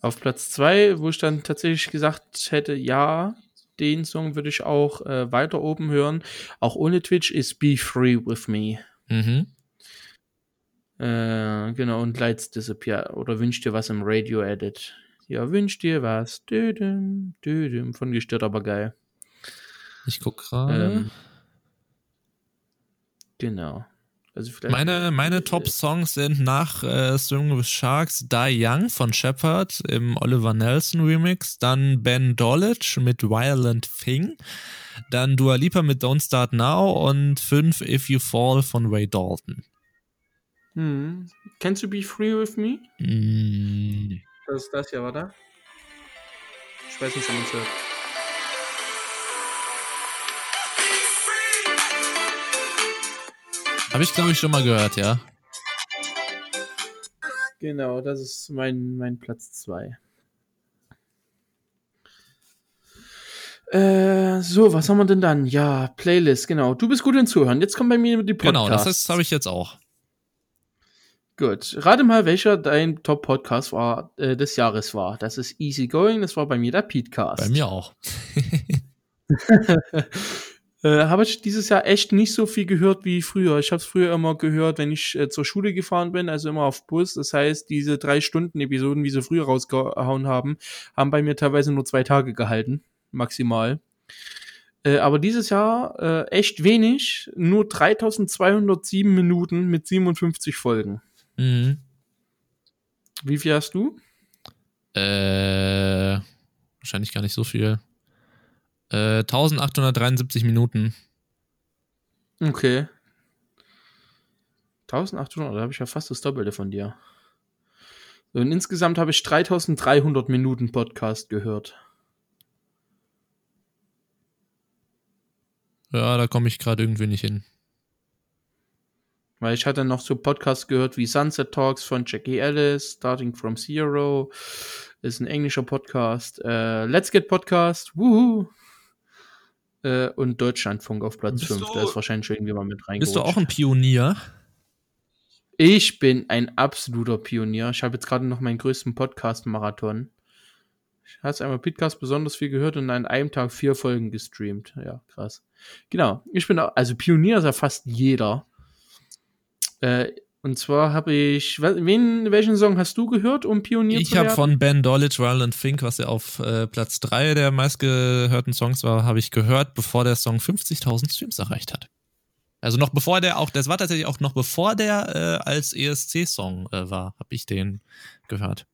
S1: Auf Platz zwei, wo ich dann tatsächlich gesagt hätte, ja, den Song würde ich auch äh, weiter oben hören, auch ohne Twitch, ist Be Free With Me.
S2: Mhm.
S1: Äh, genau, und Lights Disappear. Oder Wünsch dir was im Radio-Edit. Ja, wünsch dir was. Düdüm, düdüm. Von gestört, aber geil.
S2: Ich guck gerade.
S1: Ähm, genau. Also.
S2: Meine, meine Top-Songs sind nach äh, Swimming with Sharks Die Young von Shepard im Oliver Nelson Remix, dann Ben Dolich mit Violent Thing, dann Dua Lipa mit Don't Start Now und 5 If You Fall von Ray Dalton.
S1: Hm. Kennst du Be Free With Me?
S2: Mm,
S1: Das ist das hier, warte. Ich weiß nicht, ob man es hört.
S2: Habe ich, glaube ich, schon mal gehört, ja.
S1: Genau, das ist mein, mein Platz 2. Äh, so, was haben wir denn dann? Ja, Playlist, genau. Du bist gut im Zuhören. Jetzt kommt bei mir die Podcasts.
S2: Genau, das, habe ich jetzt auch.
S1: Gut. Rate mal, welcher dein Top-Podcast war, äh, des Jahres war. Das ist Easy Going, das war bei mir der Petecast.
S2: Bei mir auch.
S1: Äh, habe ich dieses Jahr echt nicht so viel gehört wie früher. Ich habe es früher immer gehört, wenn ich äh, zur Schule gefahren bin, also immer auf Bus. Das heißt, diese drei Stunden Episoden, wie sie früher rausgehauen haben, haben bei mir teilweise nur zwei Tage gehalten, maximal. Äh, aber dieses Jahr äh, echt wenig, nur 3207 Minuten mit 57 Folgen.
S2: Mhm.
S1: Wie viel hast du?
S2: Äh, wahrscheinlich gar nicht so viel. Äh, 1873 Minuten.
S1: Okay. 1800, da habe ich ja fast das Doppelte von dir. Und insgesamt habe ich 3300 Minuten Podcast gehört.
S2: Ja, da komme ich gerade irgendwie nicht hin.
S1: Weil ich hatte noch so Podcasts gehört wie Sunset Talks von Jackie Ellis, Starting from Zero, ist ein englischer Podcast, äh, Let's Get Podcast, wuhu, äh, und Deutschlandfunk auf Platz 5. Da ist wahrscheinlich mal mit reingerutscht.
S2: Bist du auch ein Pionier?
S1: Ich bin ein absoluter Pionier. Ich habe jetzt gerade noch meinen größten Podcast-Marathon. Ich habe einmal Podcast besonders viel gehört und an einem Tag vier Folgen gestreamt. Ja, krass. Genau. Ich bin auch, also Pionier ist ja fast jeder. Äh, und zwar habe ich, wen, welchen Song hast du gehört, um Pionier
S2: ich
S1: zu werden?
S2: Ich habe von Ben Dolic, Roland Fink, was ja auf äh, Platz 3 der meistgehörten Songs war, habe ich gehört, bevor der Song 50.000 Streams erreicht hat. Also noch bevor der auch, das war tatsächlich auch noch bevor der äh, als ESC-Song äh, war, habe ich den gehört.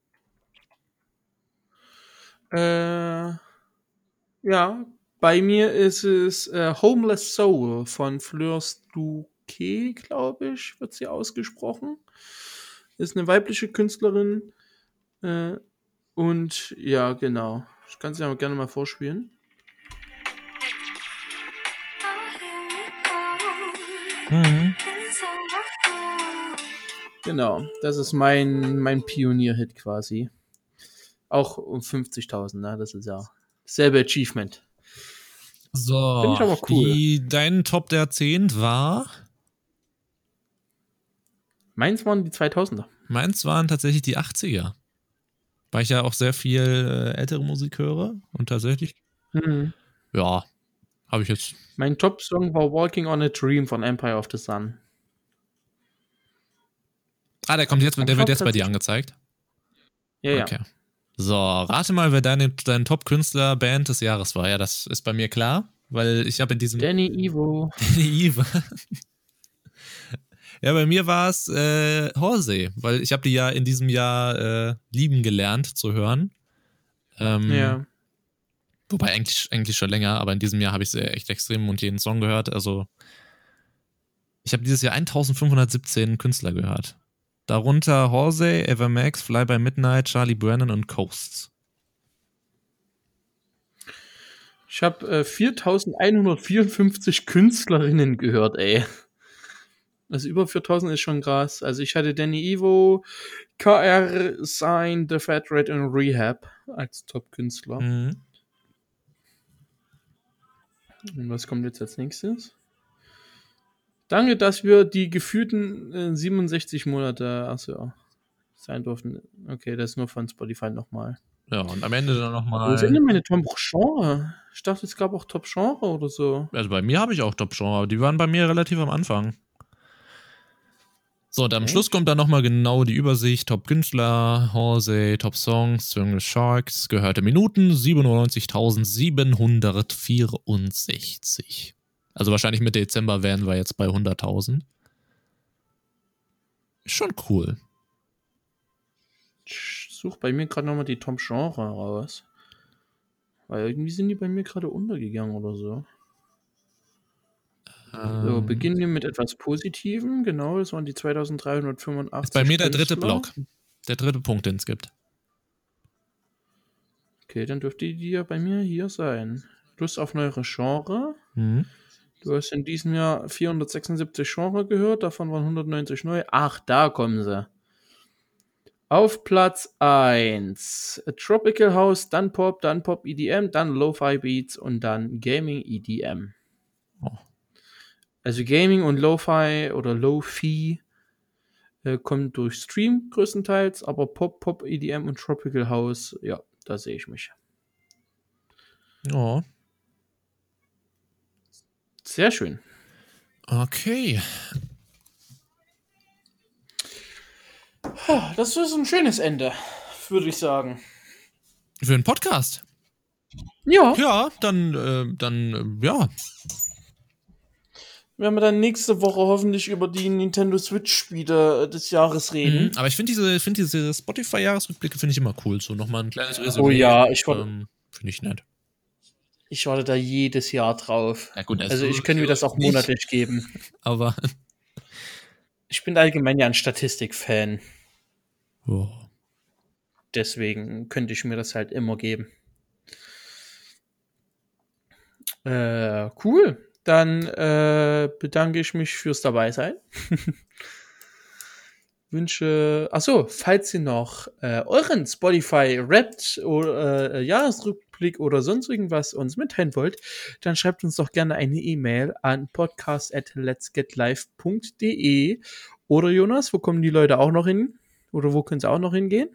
S1: Äh, ja, bei mir ist es äh, Homeless Soul von Fleur Stuquet, glaube ich, wird sie ausgesprochen. Ist eine weibliche Künstlerin. Äh, und ja, genau. Ich kann sie aber gerne mal vorspielen.
S2: Mhm.
S1: Genau, das ist mein, mein Pionier-Hit quasi. Auch um 50.000, ne? Das ist ja selbe Achievement.
S2: So,
S1: Finde ich aber cool.
S2: Die, dein Top der 10 war?
S1: Meins waren die 2000er.
S2: Meins waren tatsächlich die 80er. Weil ich ja auch sehr viel äh, ältere Musik höre und tatsächlich,
S1: Mhm.
S2: ja, habe ich jetzt.
S1: Mein Top-Song war Walking on a Dream von Empire of the Sun.
S2: Ah, der kommt jetzt, der wird jetzt bei dir angezeigt.
S1: Ja, ja.
S2: Okay. So, rate mal, wer deine, dein Top-Künstler Band des Jahres war. Ja, das ist bei mir klar, weil ich habe in diesem
S1: Danny Evo.
S2: Eve. Ja, bei mir war es äh, Horsey, weil ich habe die ja in diesem Jahr äh, lieben gelernt zu hören. Ähm,
S1: Ja.
S2: Wobei eigentlich, eigentlich schon länger, aber in diesem Jahr habe ich sie echt extrem und jeden Song gehört. Also ich habe dieses Jahr 1517 Künstler gehört. Darunter Horsey, Evermax, Fly by Midnight, Charlie Brennan und Coasts.
S1: Ich habe äh, 4154 Künstlerinnen gehört, ey. Also über 4000 ist schon krass. Also ich hatte Danny Evo, KR, Sign, The Fat Red und Rehab als Top-Künstler.
S2: Mhm.
S1: Und was kommt jetzt als nächstes? Danke, dass wir die gefühlten äh, 67 Monate achso, sein durften. Okay, das ist nur von Spotify nochmal.
S2: Ja, und am Ende dann
S1: Wo
S2: nochmal.
S1: sind denn meine Top-Genre? Ich dachte, es gab auch Top-Genre oder so.
S2: Also bei mir habe ich auch Top-Genre, aber die waren bei mir relativ am Anfang. So, und am
S1: Okay.
S2: Schluss kommt dann nochmal genau die Übersicht. Top-Künstler, Horsey, Top-Songs, Jungle Sharks, gehörte Minuten 97.764. Also wahrscheinlich mit Dezember wären wir jetzt bei 100.000. Ist schon cool.
S1: Ich suche bei mir gerade nochmal die Top-Genre raus. Weil irgendwie sind die bei mir gerade untergegangen oder so. So,
S2: Ähm,
S1: beginnen wir mit etwas Positivem. Genau, das waren die 2385.
S2: ist bei mir der dritte
S1: Künstler.
S2: Block. Der dritte Punkt, den es gibt.
S1: Okay, dann dürfte die ja bei mir hier sein. Lust auf neuere Genre.
S2: Mhm.
S1: Du hast in diesem Jahr 476 Genre gehört, davon waren 190 neu. Ach, da kommen sie. Auf Platz 1 Tropical House, dann Pop, dann Pop EDM, dann Lo-Fi Beats und dann Gaming EDM.
S2: Oh.
S1: Also Gaming und Lo-Fi oder Lo-Fi Äh, kommt durch Stream größtenteils, aber Pop, Pop, EDM und Tropical House, ja, da sehe ich mich.
S2: Oh.
S1: Sehr schön.
S2: Okay.
S1: Das ist ein schönes Ende, würde ich sagen.
S2: Für einen Podcast.
S1: Ja.
S2: Ja, dann, äh, dann, äh, ja.
S1: Werden wir dann nächste Woche hoffentlich über die Nintendo Switch-Spiele des Jahres reden.
S2: Mhm. Aber ich finde diese, find diese Spotify-Jahresrückblicke finde ich immer cool. So nochmal ein kleines Resümee.
S1: Oh ja, ich wollte-
S2: ähm, Finde ich nett.
S1: Ich warte da jedes Jahr drauf.
S2: Ja, gut, das
S1: Also ich könnte mir das auch
S2: nicht,
S1: monatlich geben.
S2: Aber.
S1: Ich bin allgemein ja ein Statistik-Fan.
S2: Oh.
S1: Deswegen könnte ich mir das halt immer geben. Äh, cool. Dann äh, bedanke ich mich fürs Dabeisein. Wünsche, achso, falls ihr noch äh, euren Spotify Rapt oder äh, Jahresrückblick oder sonst irgendwas uns mitteilen wollt, dann schreibt uns doch gerne eine E-Mail an podcast at letsgetlive.de oder Jonas, wo kommen die Leute auch noch hin? Oder wo können sie auch noch hingehen?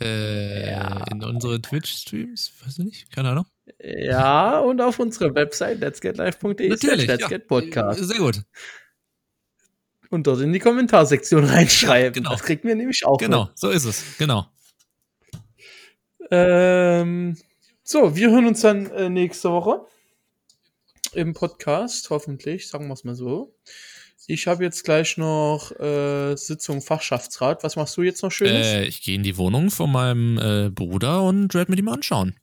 S2: Äh,
S1: Ja.
S2: In unsere Twitch-Streams? Weiß ich nicht. Keine Ahnung.
S1: Ja, und auf unserer Website letsgetlive.de
S2: Natürlich.
S1: Let's
S2: ja.
S1: Get Podcast.
S2: Sehr gut.
S1: Und dort in die Kommentarsektion reinschreiben.
S2: Ja, genau.
S1: Das kriegt mir nämlich auch.
S2: Genau, so ist es. Genau.
S1: Mit. Ähm, so, wir hören uns dann äh, nächste Woche im Podcast, hoffentlich, sagen wir es mal so. Ich habe jetzt gleich noch äh, Sitzung Fachschaftsrat. Was machst du jetzt noch Schönes?
S2: Äh, ich gehe in die Wohnung von meinem äh, Bruder und werde mir die mal anschauen.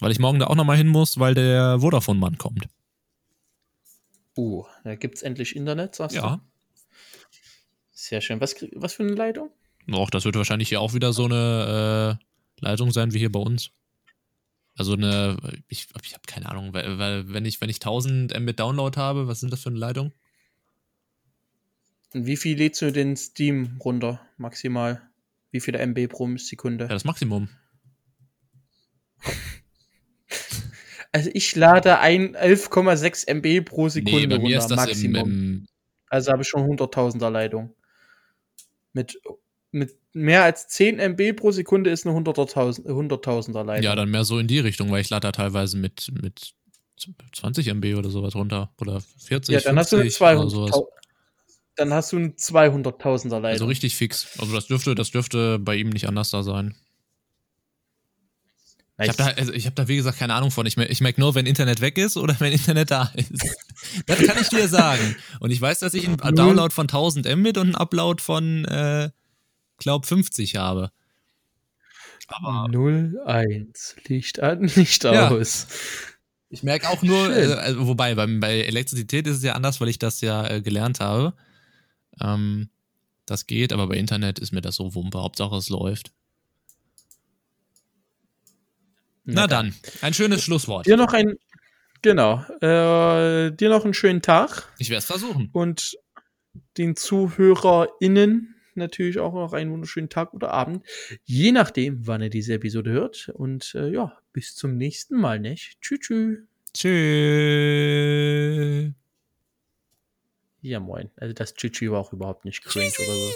S2: Weil ich morgen da auch nochmal hin muss, weil der Vodafone-Mann kommt.
S1: Uh, da gibt's endlich Internet, sagst du?
S2: Ja.
S1: Sehr schön. Was, was für eine Leitung?
S2: Auch das wird wahrscheinlich hier auch wieder so eine äh, Leitung sein wie hier bei uns. Also eine, ich, ich habe keine Ahnung, weil, weil wenn ich wenn ich 1000 Mbit Download habe, was sind das für eine Leitung?
S1: Und wie viel lädst du den Steam runter, maximal? Wie viele MB pro Sekunde?
S2: Ja, das Maximum.
S1: Also ich lade ein 11,6 MB pro Sekunde
S2: nee,
S1: runter,
S2: das im,
S1: Maximum.
S2: im
S1: also habe ich schon 100.000er Leitung. Mit, mit mehr als 10 MB pro Sekunde ist eine 100.000 100.000er Leitung.
S2: ja, dann mehr so in die Richtung, weil ich lade da teilweise mit mit 20 MB oder sowas runter oder 40
S1: Ja, dann hast du eine
S2: 50 oder
S1: 200.000
S2: sowas.
S1: dann hast du eine 200.000er Leitung.
S2: Also richtig fix. Also das dürfte das dürfte bei ihm nicht anders da sein. Ich habe da, also ich hab da, wie gesagt, keine Ahnung von. Ich, ich merke nur, wenn Internet weg ist oder wenn Internet da ist. Das kann ich dir sagen. Und ich weiß, dass ich einen Download von 1000 Mbit und einen Upload von, äh, glaub, 50 habe. Aber
S1: 01 Licht an, Licht
S2: Ja.
S1: aus.
S2: ich merke auch nur, äh, also, wobei, beim, bei Elektrizität ist es ja anders, weil ich das ja äh, gelernt habe. Ähm, das geht, aber bei Internet ist mir das so Wumpe. Hauptsache es läuft. Na dann, ein schönes Schlusswort.
S1: Dir noch ein, genau, äh, dir noch einen schönen Tag
S2: Ich werde es versuchen.
S1: und den ZuhörerInnen natürlich auch noch einen wunderschönen Tag oder Abend, je nachdem, wann ihr diese Episode hört. Und äh, ja, bis zum nächsten Mal, nicht? Tschüss, tschüss.
S2: Tschüss.
S1: Ja, moin. Also das Tschüss war auch überhaupt nicht cringe oder so.